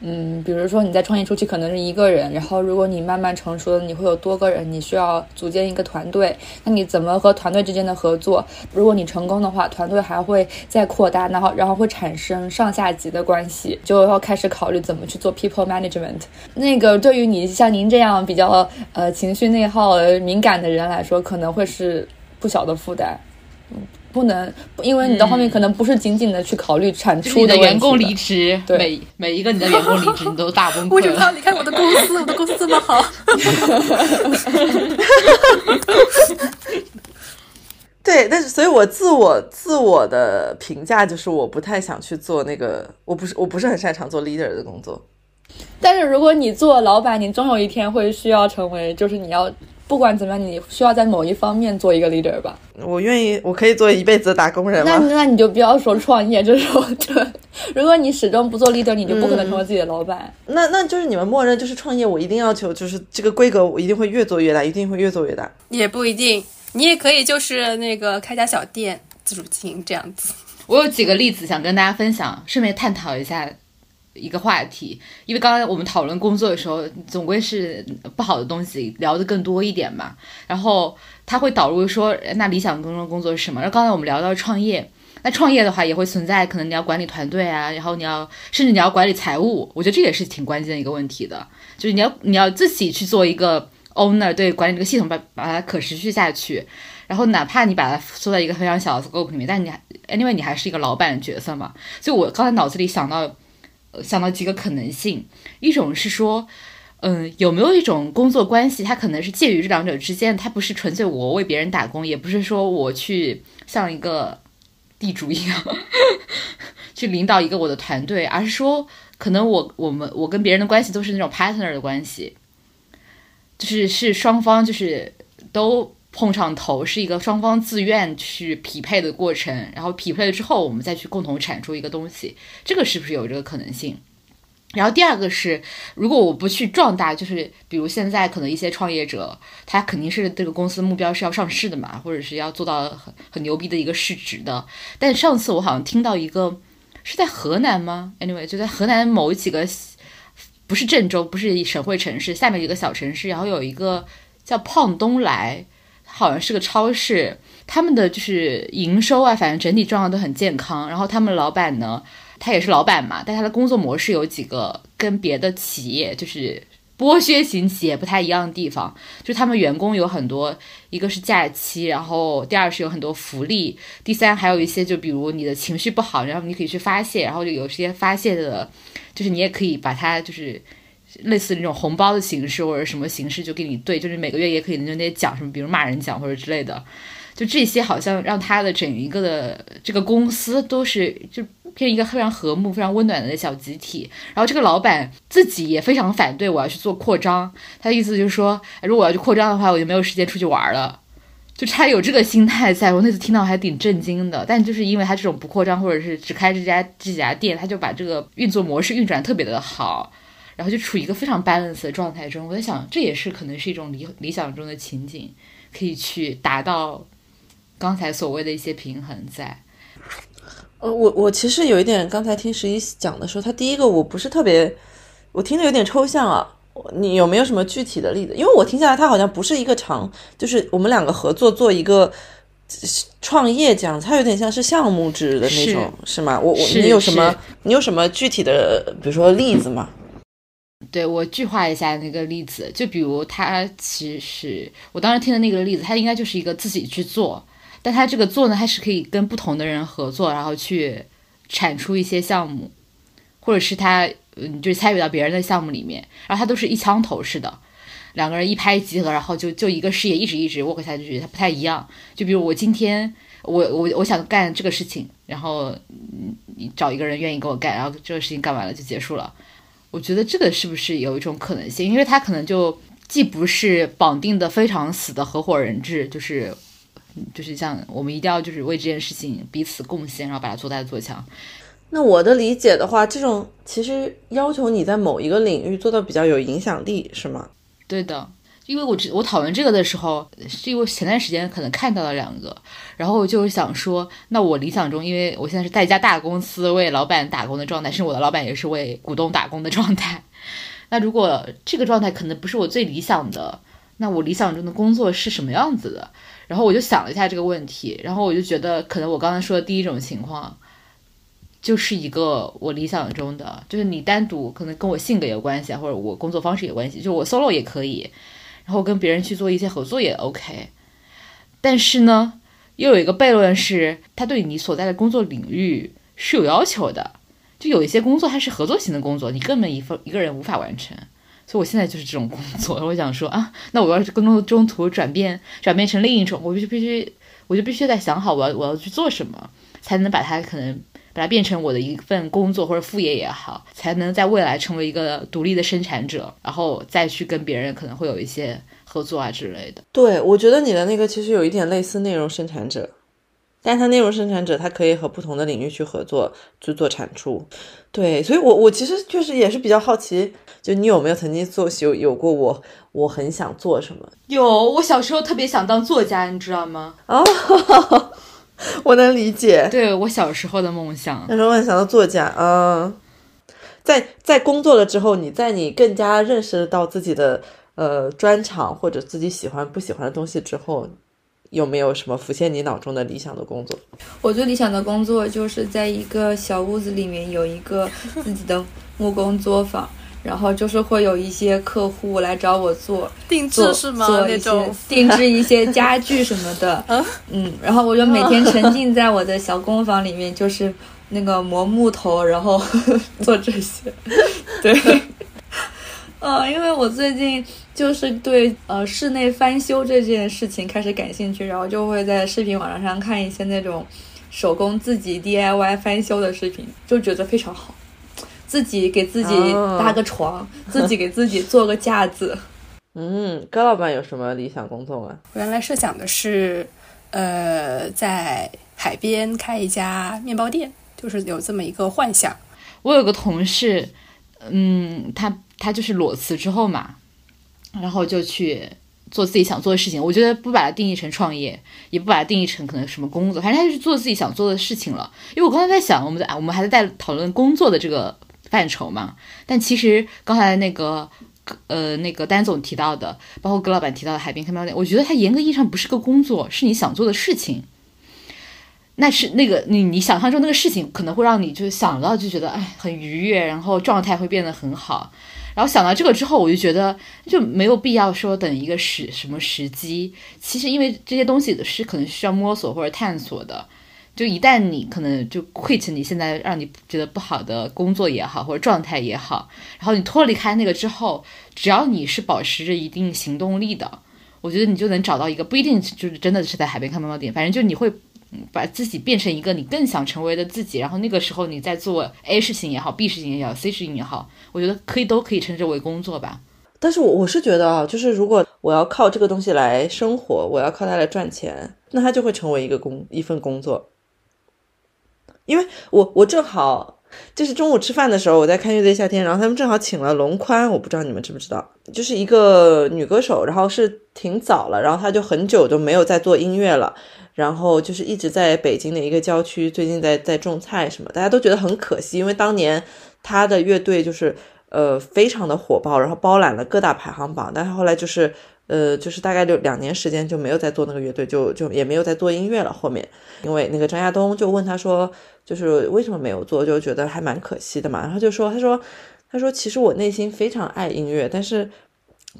嗯，比如说你在创业初期可能是一个人，然后如果你慢慢成熟了，你会有多个人，你需要组建一个团队。那你怎么和团队之间的合作？如果你成功的话，团队还会再扩大，然后然后会产生上下级的关系，就要开始考虑怎么去做 people management。那个对于你像您这样比较呃情绪内耗敏感的人来说，可能会是不小的负担。嗯。不能，因为你到后面可能不是仅仅的去考虑产出的员工离职，每每一个你的员工离职，你都大崩溃。为什么要离开我的公司？我的公司这么好。对，但是所以，我自我自我的评价就是，我不太想去做那个，我不是我不是很擅长做 leader 的工作。但是如果你做老板，你总有一天会需要成为，就是你要。不管怎么样，你需要在某一方面做一个 leader 吧。我愿意，我可以做一辈子的打工人那那你就不要说创业，就是说，对，如果你始终不做 leader，你就不可能成为自己的老板。那那就是你们默认就是创业，我一定要求就是这个规格，我一定会越做越大，一定会越做越大。也不一定，你也可以就是那个开家小店，自主经营这样子。我有几个例子想跟大家分享，顺便探讨一下一个话题，因为刚才我们讨论工作的时候，总归是不好的东西聊的更多一点嘛。然后他会导入说，那理想中的工作是什么？然后刚才我们聊到创业，那创业的话也会存在，可能你要管理团队啊，然后你要甚至你要管理财务，我觉得这也是挺关键的一个问题的，就是你要你要自己去做一个 owner，对管理这个系统，把把它可持续下去。然后哪怕你把它缩在一个非常小的 scope 里面，但你还 anyway 你还是一个老板的角色嘛。所以我刚才脑子里想到。想到几个可能性，一种是说，嗯，有没有一种工作关系，它可能是介于这两者之间，它不是纯粹我为别人打工，也不是说我去像一个地主一样 [laughs] 去领导一个我的团队，而是说，可能我我们我跟别人的关系都是那种 partner 的关系，就是是双方就是都。碰上头是一个双方自愿去匹配的过程，然后匹配了之后，我们再去共同产出一个东西，这个是不是有这个可能性？然后第二个是，如果我不去壮大，就是比如现在可能一些创业者，他肯定是这个公司目标是要上市的嘛，或者是要做到很很牛逼的一个市值的。但上次我好像听到一个是在河南吗？Anyway，就在河南某几个不是郑州，不是省会城市下面一个小城市，然后有一个叫胖东来。好像是个超市，他们的就是营收啊，反正整体状况都很健康。然后他们老板呢，他也是老板嘛，但他的工作模式有几个跟别的企业就是剥削型企业不太一样的地方，就他们员工有很多，一个是假期，然后第二是有很多福利，第三还有一些就比如你的情绪不好，然后你可以去发泄，然后就有些发泄的，就是你也可以把它就是。类似那种红包的形式或者什么形式，就给你对，就是每个月也可以就那些奖什么，比如骂人奖或者之类的，就这些好像让他的整一个的这个公司都是就变一个非常和睦、非常温暖的小集体。然后这个老板自己也非常反对我要去做扩张，他的意思就是说，如果我要去扩张的话，我就没有时间出去玩了。就他有这个心态，在我那次听到还挺震惊的。但就是因为他这种不扩张或者是只开这家这几家店，他就把这个运作模式运转特别的好。然后就处于一个非常 balance 的状态中，我在想，这也是可能是一种理理想中的情景，可以去达到刚才所谓的一些平衡在。呃，我我其实有一点，刚才听十一讲的时候，他第一个我不是特别，我听着有点抽象啊。你有没有什么具体的例子？因为我听下来，他好像不是一个长，就是我们两个合作做一个创业这样，他有点像是项目制的那种，是吗？我我你有什么你有什么具体的，比如说例子吗？对我具化一下那个例子，就比如他其实我当时听的那个例子，他应该就是一个自己去做，但他这个做呢，他是可以跟不同的人合作，然后去产出一些项目，或者是他嗯，就参与到别人的项目里面，然后他都是一枪头式的，两个人一拍即合，然后就就一个事业一直一直 work 下去，他不太一样。就比如我今天我我我想干这个事情，然后你找一个人愿意跟我干，然后这个事情干完了就结束了。我觉得这个是不是有一种可能性？因为他可能就既不是绑定的非常死的合伙人制，就是，就是像我们一定要就是为这件事情彼此贡献，然后把它做大做强。那我的理解的话，这种其实要求你在某一个领域做到比较有影响力，是吗？对的。因为我我讨论这个的时候，是因为前段时间可能看到了两个，然后就是想说，那我理想中，因为我现在是在一家大公司为老板打工的状态，是我的老板也是为股东打工的状态。[laughs] 那如果这个状态可能不是我最理想的，那我理想中的工作是什么样子的？然后我就想了一下这个问题，然后我就觉得，可能我刚才说的第一种情况，就是一个我理想中的，就是你单独可能跟我性格有关系，或者我工作方式有关系，就我 solo 也可以。然后跟别人去做一些合作也 OK，但是呢，又有一个悖论是，他对你所在的工作领域是有要求的。就有一些工作它是合作型的工作，你根本一份一个人无法完成。所以我现在就是这种工作。我想说啊，那我要是工作中途转变转变成另一种，我就必须我就必须得想好我要我要去做什么，才能把它可能把它变成我的一份工作或者副业也好，才能在未来成为一个独立的生产者，然后再去跟别人可能会有一些。合作啊之类的，对我觉得你的那个其实有一点类似内容生产者，但它内容生产者它可以和不同的领域去合作去做产出。对，所以我我其实确实也是比较好奇，就你有没有曾经做有有过我我很想做什么？有，我小时候特别想当作家，你知道吗？哦，[laughs] 我能理解。对我小时候的梦想，那时候梦想的作家，嗯。在在工作了之后，你在你更加认识到自己的呃专长或者自己喜欢不喜欢的东西之后，有没有什么浮现你脑中的理想的工作？我最理想的工作就是在一个小屋子里面有一个自己的木工作坊，然后就是会有一些客户来找我做定制是吗？做一那种。些 [laughs] 定制一些家具什么的，[laughs] 嗯，然后我就每天沉浸在我的小工坊里面，就是那个磨木头，然后 [laughs] 做这些，对，呃，因为我最近就是对呃室内翻修这件事情开始感兴趣，然后就会在视频网站上看一些那种手工自己 DIY 翻修的视频，就觉得非常好。自己给自己哦搭个床，[laughs] 自己给自己做个架子，嗯，高老板有什么理想工作吗？我原来设想的是，呃，在海边开一家面包店，就是有这么一个幻想。我有个同事，嗯，他他就是裸辞之后嘛，然后就去做自己想做的事情。我觉得不把它定义成创业，也不把它定义成可能什么工作，反正他就是做自己想做的事情了。因为我刚才在想，我们在我们还在在讨论工作的这个范畴嘛，但其实刚才那个。呃，那个丹总提到的，包括葛老板提到的海边开面包店，我觉得它严格意义上不是个工作，是你想做的事情。那是那个你你想象中那个事情，可能会让你就想到就觉得哎很愉悦，然后状态会变得很好。然后想到这个之后，我就觉得就没有必要说等一个时什么时机。其实因为这些东西是可能需要摸索或者探索的。就一旦你可能就 quit 你现在让你觉得不好的工作也好，或者状态也好，然后你脱离开那个之后，只要你是保持着一定行动力的，我觉得你就能找到一个不一定就是真的是在海边看猫猫点，反正就你会把自己变成一个你更想成为的自己，然后那个时候你在做 A 事情也好，B 事情也好，C 事情也好，我觉得可以都可以称之为工作吧。但是我我是觉得啊，就是如果我要靠这个东西来生活，我要靠它来赚钱，那它就会成为一个工一份工作。因为我我正好就是中午吃饭的时候，我在看乐队夏天，然后他们正好请了龙宽，我不知道你们知不知道，就是一个女歌手，然后是挺早了，然后她就很久都没有在做音乐了，然后就是一直在北京的一个郊区，最近在在种菜什么，大家都觉得很可惜，因为当年她的乐队就是呃非常的火爆，然后包揽了各大排行榜，但是后来就是。呃，就是大概就两年时间就没有再做那个乐队，就就也没有再做音乐了。后面，因为那个张亚东就问他说，就是为什么没有做，就觉得还蛮可惜的嘛。然后就说，他说，他说其实我内心非常爱音乐，但是，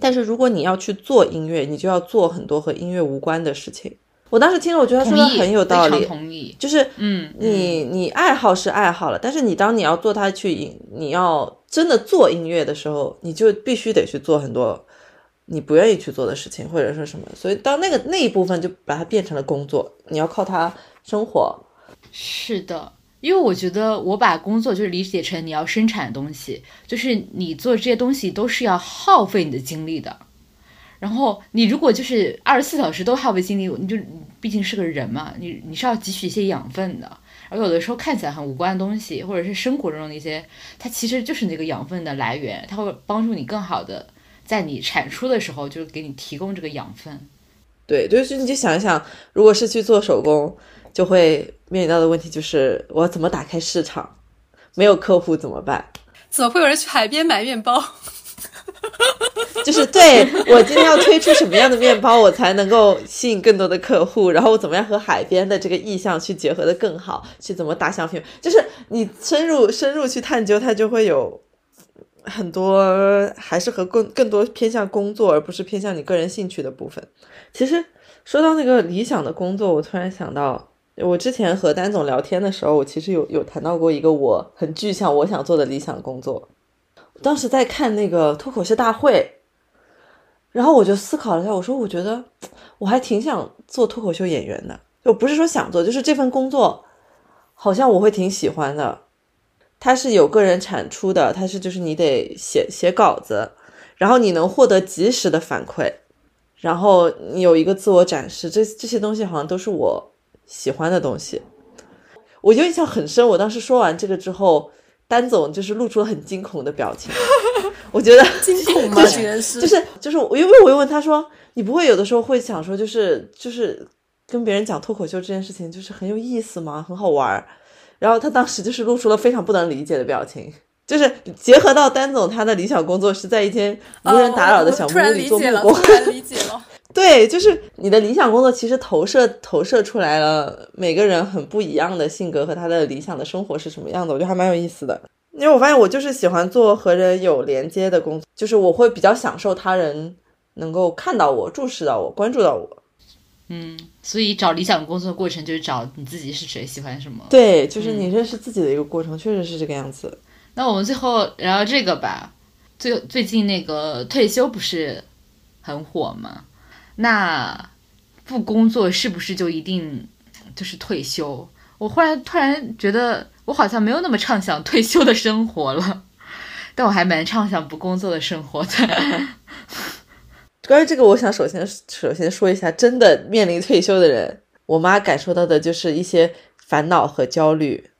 但是如果你要去做音乐，你就要做很多和音乐无关的事情。我当时听了，我觉得他说的很有道理，同意。就是嗯，你你爱好是爱好了，但是你当你要做它去音，你要真的做音乐的时候，你就必须得去做很多。你不愿意去做的事情，或者说什么，所以当那个那一部分就把它变成了工作，你要靠它生活。是的，因为我觉得我把工作就是理解成你要生产的东西，就是你做这些东西都是要耗费你的精力的。然后你如果就是二十四小时都耗费精力，你就毕竟是个人嘛，你你是要汲取一些养分的。而有的时候看起来很无关的东西，或者是生活中的一些，它其实就是那个养分的来源，它会帮助你更好的。在你产出的时候，就是给你提供这个养分。对，就是你就想一想，如果是去做手工，就会面临到的问题就是我怎么打开市场？没有客户怎么办？怎么会有人去海边买面包？[laughs] 就是对我今天要推出什么样的面包，我才能够吸引更多的客户？然后我怎么样和海边的这个意向去结合的更好？去怎么打响品？就是你深入深入去探究，它就会有。很多还是和更更多偏向工作，而不是偏向你个人兴趣的部分。其实说到那个理想的工作，我突然想到，我之前和丹总聊天的时候，我其实有有谈到过一个我很具象我想做的理想工作。当时在看那个脱口秀大会，然后我就思考了一下，我说我觉得我还挺想做脱口秀演员的，就不是说想做，就是这份工作好像我会挺喜欢的。它是有个人产出的，它是就是你得写写稿子，然后你能获得及时的反馈，然后你有一个自我展示，这这些东西好像都是我喜欢的东西。我就印象很深，我当时说完这个之后，丹总就是露出了很惊恐的表情。[laughs] 我觉得惊恐吗？[laughs] 就是就是我，因为我又问他说，你不会有的时候会想说，就是就是跟别人讲脱口秀这件事情，就是很有意思吗？很好玩儿。然后他当时就是露出了非常不能理解的表情。[laughs] 就是结合到丹总他的理想工作是在一间无人打扰的小木屋里做木工。突然理解了。对，就是你的理想工作，其实投射投射出来了每个人很不一样的性格和他的理想的生活是什么样的，我觉得还蛮有意思的。因为我发现我就是喜欢做和人有连接的工作，就是我会比较享受他人能够看到我、注视到我、关注到我。嗯，所以找理想工作的过程就是找你自己是谁，喜欢什么。对，就是你认识自己的一个过程，确实是这个样子。那我们最后聊聊这个吧。最最近那个退休不是很火吗？那不工作是不是就一定就是退休？我忽然突然觉得，我好像没有那么畅想退休的生活了，但我还蛮畅想不工作的生活的。[laughs] 关于这个，我想首先首先说一下，真的面临退休的人，我妈感受到的就是一些烦恼和焦虑。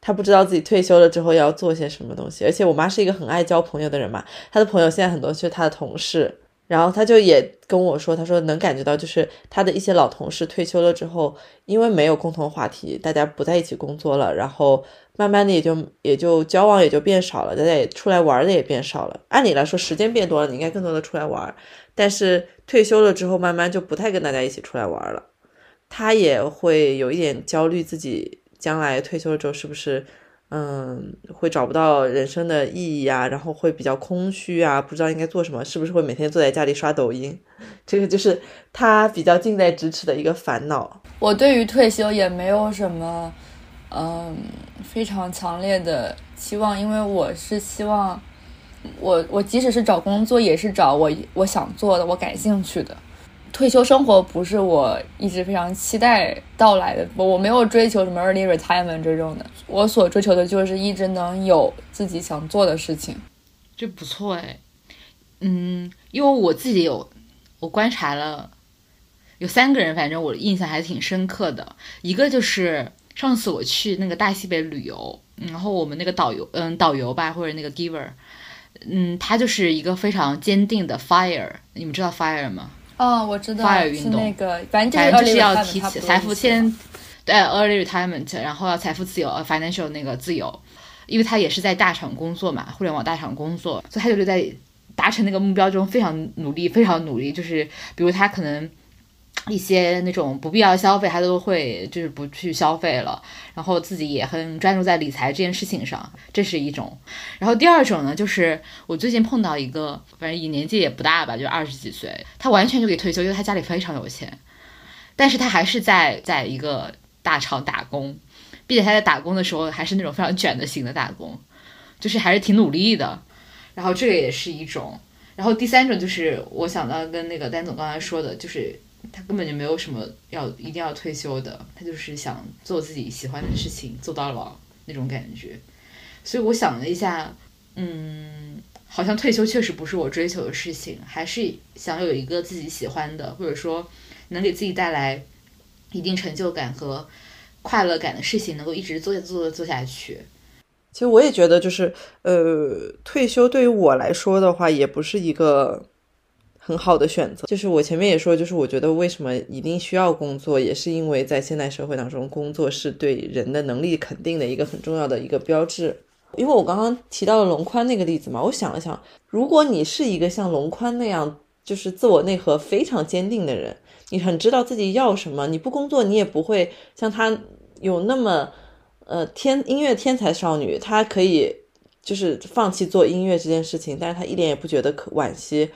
她不知道自己退休了之后要做些什么东西，而且我妈是一个很爱交朋友的人嘛，她的朋友现在很多是她的同事。然后他就也跟我说，他说能感觉到，就是他的一些老同事退休了之后，因为没有共同话题，大家不在一起工作了，然后慢慢的也就也就交往也就变少了，大家也出来玩的也变少了。按理来说，时间变多了，你应该更多的出来玩，但是退休了之后，慢慢就不太跟大家一起出来玩了。他也会有一点焦虑，自己将来退休了之后是不是？嗯，会找不到人生的意义啊，然后会比较空虚啊，不知道应该做什么，是不是会每天坐在家里刷抖音？[laughs] 这个就是他比较近在咫尺的一个烦恼。我对于退休也没有什么，嗯，非常强烈的期望，因为我是希望，我我即使是找工作，也是找我我想做的，我感兴趣的。退休生活不是我一直非常期待到来的，我我没有追求什么 early retirement 这种的，我所追求的就是一直能有自己想做的事情，这不错哎，嗯，因为我自己有我观察了有三个人，反正我印象还挺深刻的，一个就是上次我去那个大西北旅游，然后我们那个导游，嗯，导游吧或者那个 giver，嗯，他就是一个非常坚定的 fire，你们知道 fire 吗？哦，我知道，是那个，反正就是要提起财富先，对，early retirement，然后要财富自由，financial 那个自由，因为他也是在大厂工作嘛，互联网大厂工作，所以他就是在达成那个目标中非常努力，非常努力，就是比如他可能。一些那种不必要消费，他都会就是不去消费了，然后自己也很专注在理财这件事情上，这是一种。然后第二种呢，就是我最近碰到一个，反正也年纪也不大吧，就二十几岁，他完全就可以退休，因为他家里非常有钱，但是他还是在在一个大厂打工，并且他在打工的时候还是那种非常卷的型的打工，就是还是挺努力的。然后这个也是一种。然后第三种就是我想到跟那个丹总刚才说的，就是。他根本就没有什么要一定要退休的，他就是想做自己喜欢的事情，做到老那种感觉。所以我想了一下，嗯，好像退休确实不是我追求的事情，还是想有一个自己喜欢的，或者说能给自己带来一定成就感和快乐感的事情，能够一直做做做下去。其实我也觉得，就是呃，退休对于我来说的话，也不是一个。很好的选择，就是我前面也说，就是我觉得为什么一定需要工作，也是因为在现代社会当中，工作是对人的能力肯定的一个很重要的一个标志。因为我刚刚提到了龙宽那个例子嘛，我想了想，如果你是一个像龙宽那样，就是自我内核非常坚定的人，你很知道自己要什么，你不工作，你也不会像他有那么呃天音乐天才少女，她可以就是放弃做音乐这件事情，但是她一点也不觉得可惋惜。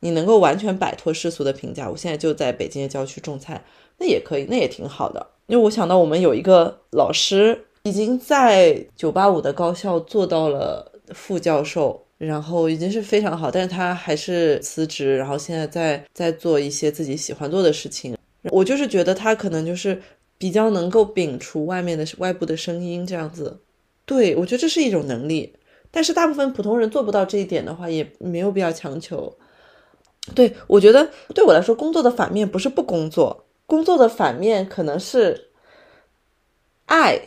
你能够完全摆脱世俗的评价，我现在就在北京的郊区种菜，那也可以，那也挺好的。因为我想到我们有一个老师已经在九八五的高校做到了副教授，然后已经是非常好，但是他还是辞职，然后现在在在做一些自己喜欢做的事情。我就是觉得他可能就是比较能够摒除外面的外部的声音，这样子。对我觉得这是一种能力，但是大部分普通人做不到这一点的话，也没有必要强求。对，我觉得对我来说，工作的反面不是不工作，工作的反面可能是爱。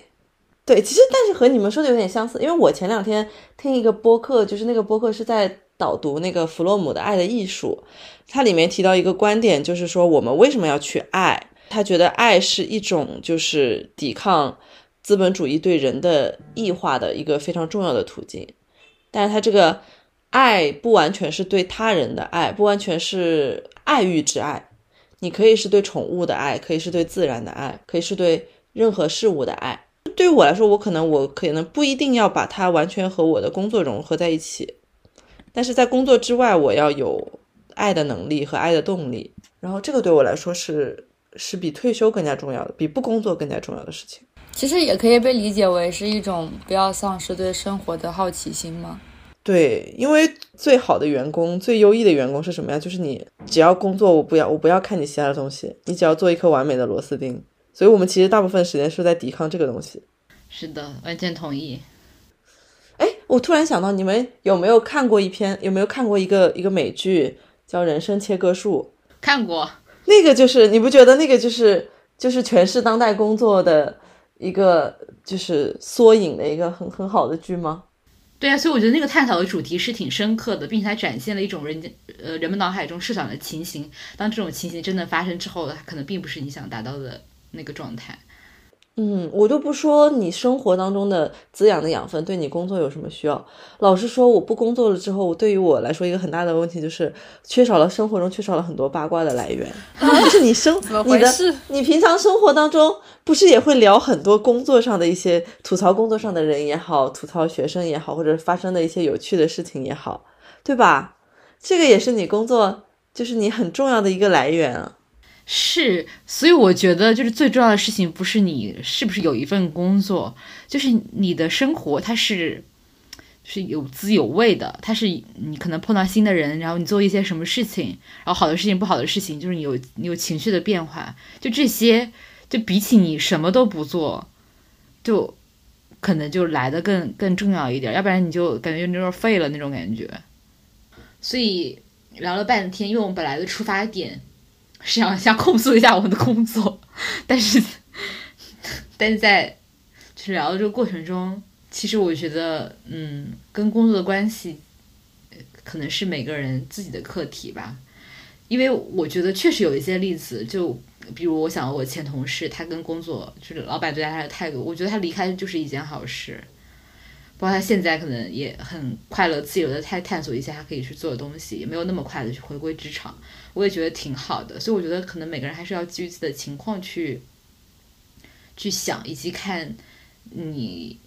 对，其实但是和你们说的有点相似，因为我前两天听一个播客，就是那个播客是在导读那个弗洛姆的《爱的艺术》，它里面提到一个观点，就是说我们为什么要去爱？他觉得爱是一种就是抵抗资本主义对人的异化的一个非常重要的途径。但是他这个爱不完全是对他人的爱，不完全是爱欲之爱，你可以是对宠物的爱，可以是对自然的爱，可以是对任何事物的爱。对于我来说，我可能我可能不一定要把它完全和我的工作融合在一起，但是在工作之外，我要有爱的能力和爱的动力。然后这个对我来说是是比退休更加重要的，比不工作更加重要的事情。其实也可以被理解为是一种不要丧失对生活的好奇心吗？对，因为最好的员工、最优异的员工是什么呀？就是你只要工作，我不要，我不要看你其他的东西，你只要做一颗完美的螺丝钉。所以我们其实大部分时间是在抵抗这个东西。是的，完全同意。哎，我突然想到，你们有没有看过一篇？有没有看过一个一个美剧叫《人生切割术》？看过。那个就是你不觉得那个就是就是诠释当代工作的一个就是缩影的一个很很好的剧吗？对啊，所以我觉得那个探讨的主题是挺深刻的，并且它展现了一种人家呃人们脑海中设想的情形。当这种情形真的发生之后，它可能并不是你想达到的那个状态。嗯，我就不说你生活当中的滋养的养分对你工作有什么需要。老实说，我不工作了之后，对于我来说一个很大的问题就是缺少了生活中缺少了很多八卦的来源。[laughs] 就是你生你的你平常生活当中不是也会聊很多工作上的一些吐槽工作上的人也好，吐槽学生也好，或者发生的一些有趣的事情也好，对吧？这个也是你工作就是你很重要的一个来源啊。是，所以我觉得就是最重要的事情不是你是不是有一份工作，就是你的生活它是是有滋有味的，它是你可能碰到新的人，然后你做一些什么事情，然后好的事情不好的事情，就是你有你有情绪的变化，就这些，就比起你什么都不做，就可能就来的更更重要一点，要不然你就感觉有点废了那种感觉。所以聊了半天，因为我们本来的出发点。是想想控诉一下我们的工作，但是，但是在就是聊的这个过程中，其实我觉得，嗯，跟工作的关系，可能是每个人自己的课题吧。因为我觉得确实有一些例子，就比如我想我前同事，他跟工作就是老板对待他的态度，我觉得他离开就是一件好事。包括他现在可能也很快乐、自由的探探索一下他可以去做的东西，也没有那么快的去回归职场。我也觉得挺好的，所以我觉得可能每个人还是要基于自己的情况去去想，以及看你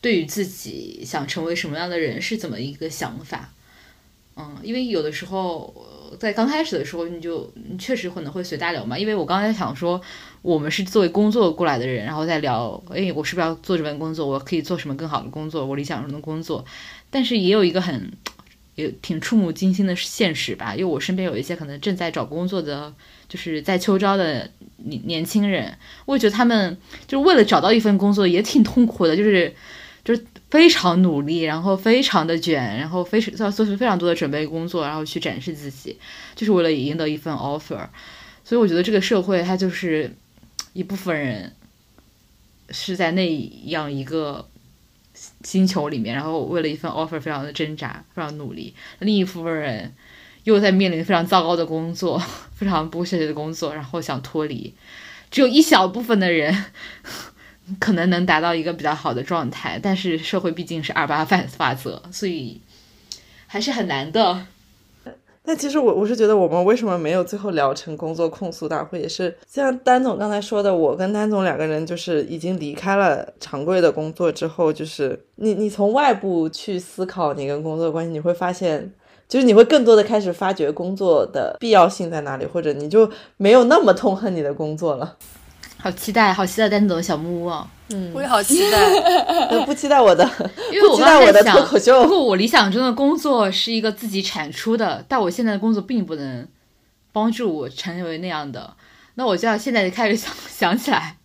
对于自己想成为什么样的人是怎么一个想法。嗯，因为有的时候在刚开始的时候，你就你确实可能会随大流嘛。因为我刚才想说，我们是作为工作过来的人，然后再聊，哎，我是不是要做这份工作？我可以做什么更好的工作？我理想中的工作，但是也有一个很。也挺触目惊心的现实吧，因为我身边有一些可能正在找工作的，就是在秋招的年年轻人，我觉得他们就是为了找到一份工作也挺痛苦的，就是就是非常努力，然后非常的卷，然后非常要做出非常多的准备工作，然后去展示自己，就是为了赢得一份 offer。所以我觉得这个社会它就是一部分人是在那样一个。星球里面，然后为了一份 offer 非常的挣扎，非常努力。另一部分人又在面临非常糟糕的工作，[laughs] 非常不现实的工作，然后想脱离。只有一小部分的人可能能达到一个比较好的状态，但是社会毕竟是二八法法则，所以还是很难的。但其实我我是觉得，我们为什么没有最后聊成工作控诉大会？也是像丹总刚才说的，我跟丹总两个人就是已经离开了常规的工作之后，就是你你从外部去思考你跟工作关系，你会发现，就是你会更多的开始发掘工作的必要性在哪里，或者你就没有那么痛恨你的工作了。好期待，好期待丹总的小木屋哦！嗯，我也好期待。[laughs] 不期待我的，[laughs] 因为我刚才想，如果我理想中的工作是一个自己产出的，但我现在的工作并不能帮助我成为那样的，那我就要现在就开始想 [laughs] 想起来，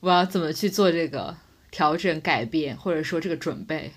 我要怎么去做这个调整、改变，或者说这个准备。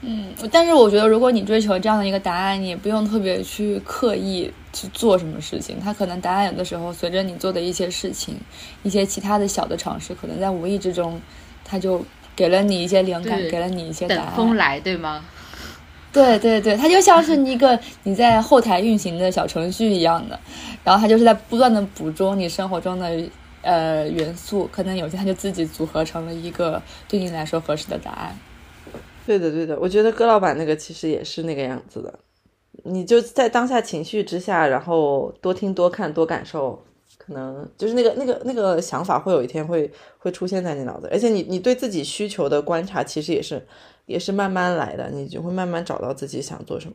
嗯，但是我觉得，如果你追求这样的一个答案，你也不用特别去刻意去做什么事情。它可能答案有的时候随着你做的一些事情，一些其他的小的尝试，可能在无意之中，它就给了你一些灵感，给了你一些答案。等风来，对吗？[laughs] 对对对，它就像是一个你在后台运行的小程序一样的，然后它就是在不断的捕捉你生活中的呃元素，可能有些它就自己组合成了一个对你来说合适的答案。对的，对的，我觉得戈老板那个其实也是那个样子的。你就在当下情绪之下，然后多听、多看、多感受，可能就是那个、那个、那个想法会有一天会会出现在你脑子。而且你你对自己需求的观察，其实也是也是慢慢来的，你就会慢慢找到自己想做什么。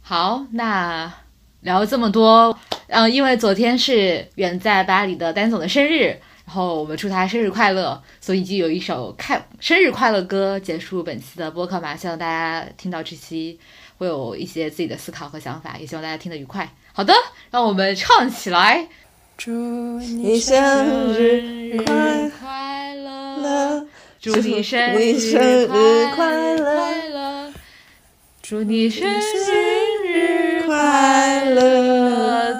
好，那聊这么多，嗯，因为昨天是远在巴黎的丹总的生日，然后我们祝他生日快乐，所以就有一首开生日快乐歌结束本期的播客嘛，希望大家听到这期。会有一些自己的思考和想法，也希望大家听得愉快。好的，让我们唱起来。祝你生日快乐！祝你生日快乐！祝你生日快乐！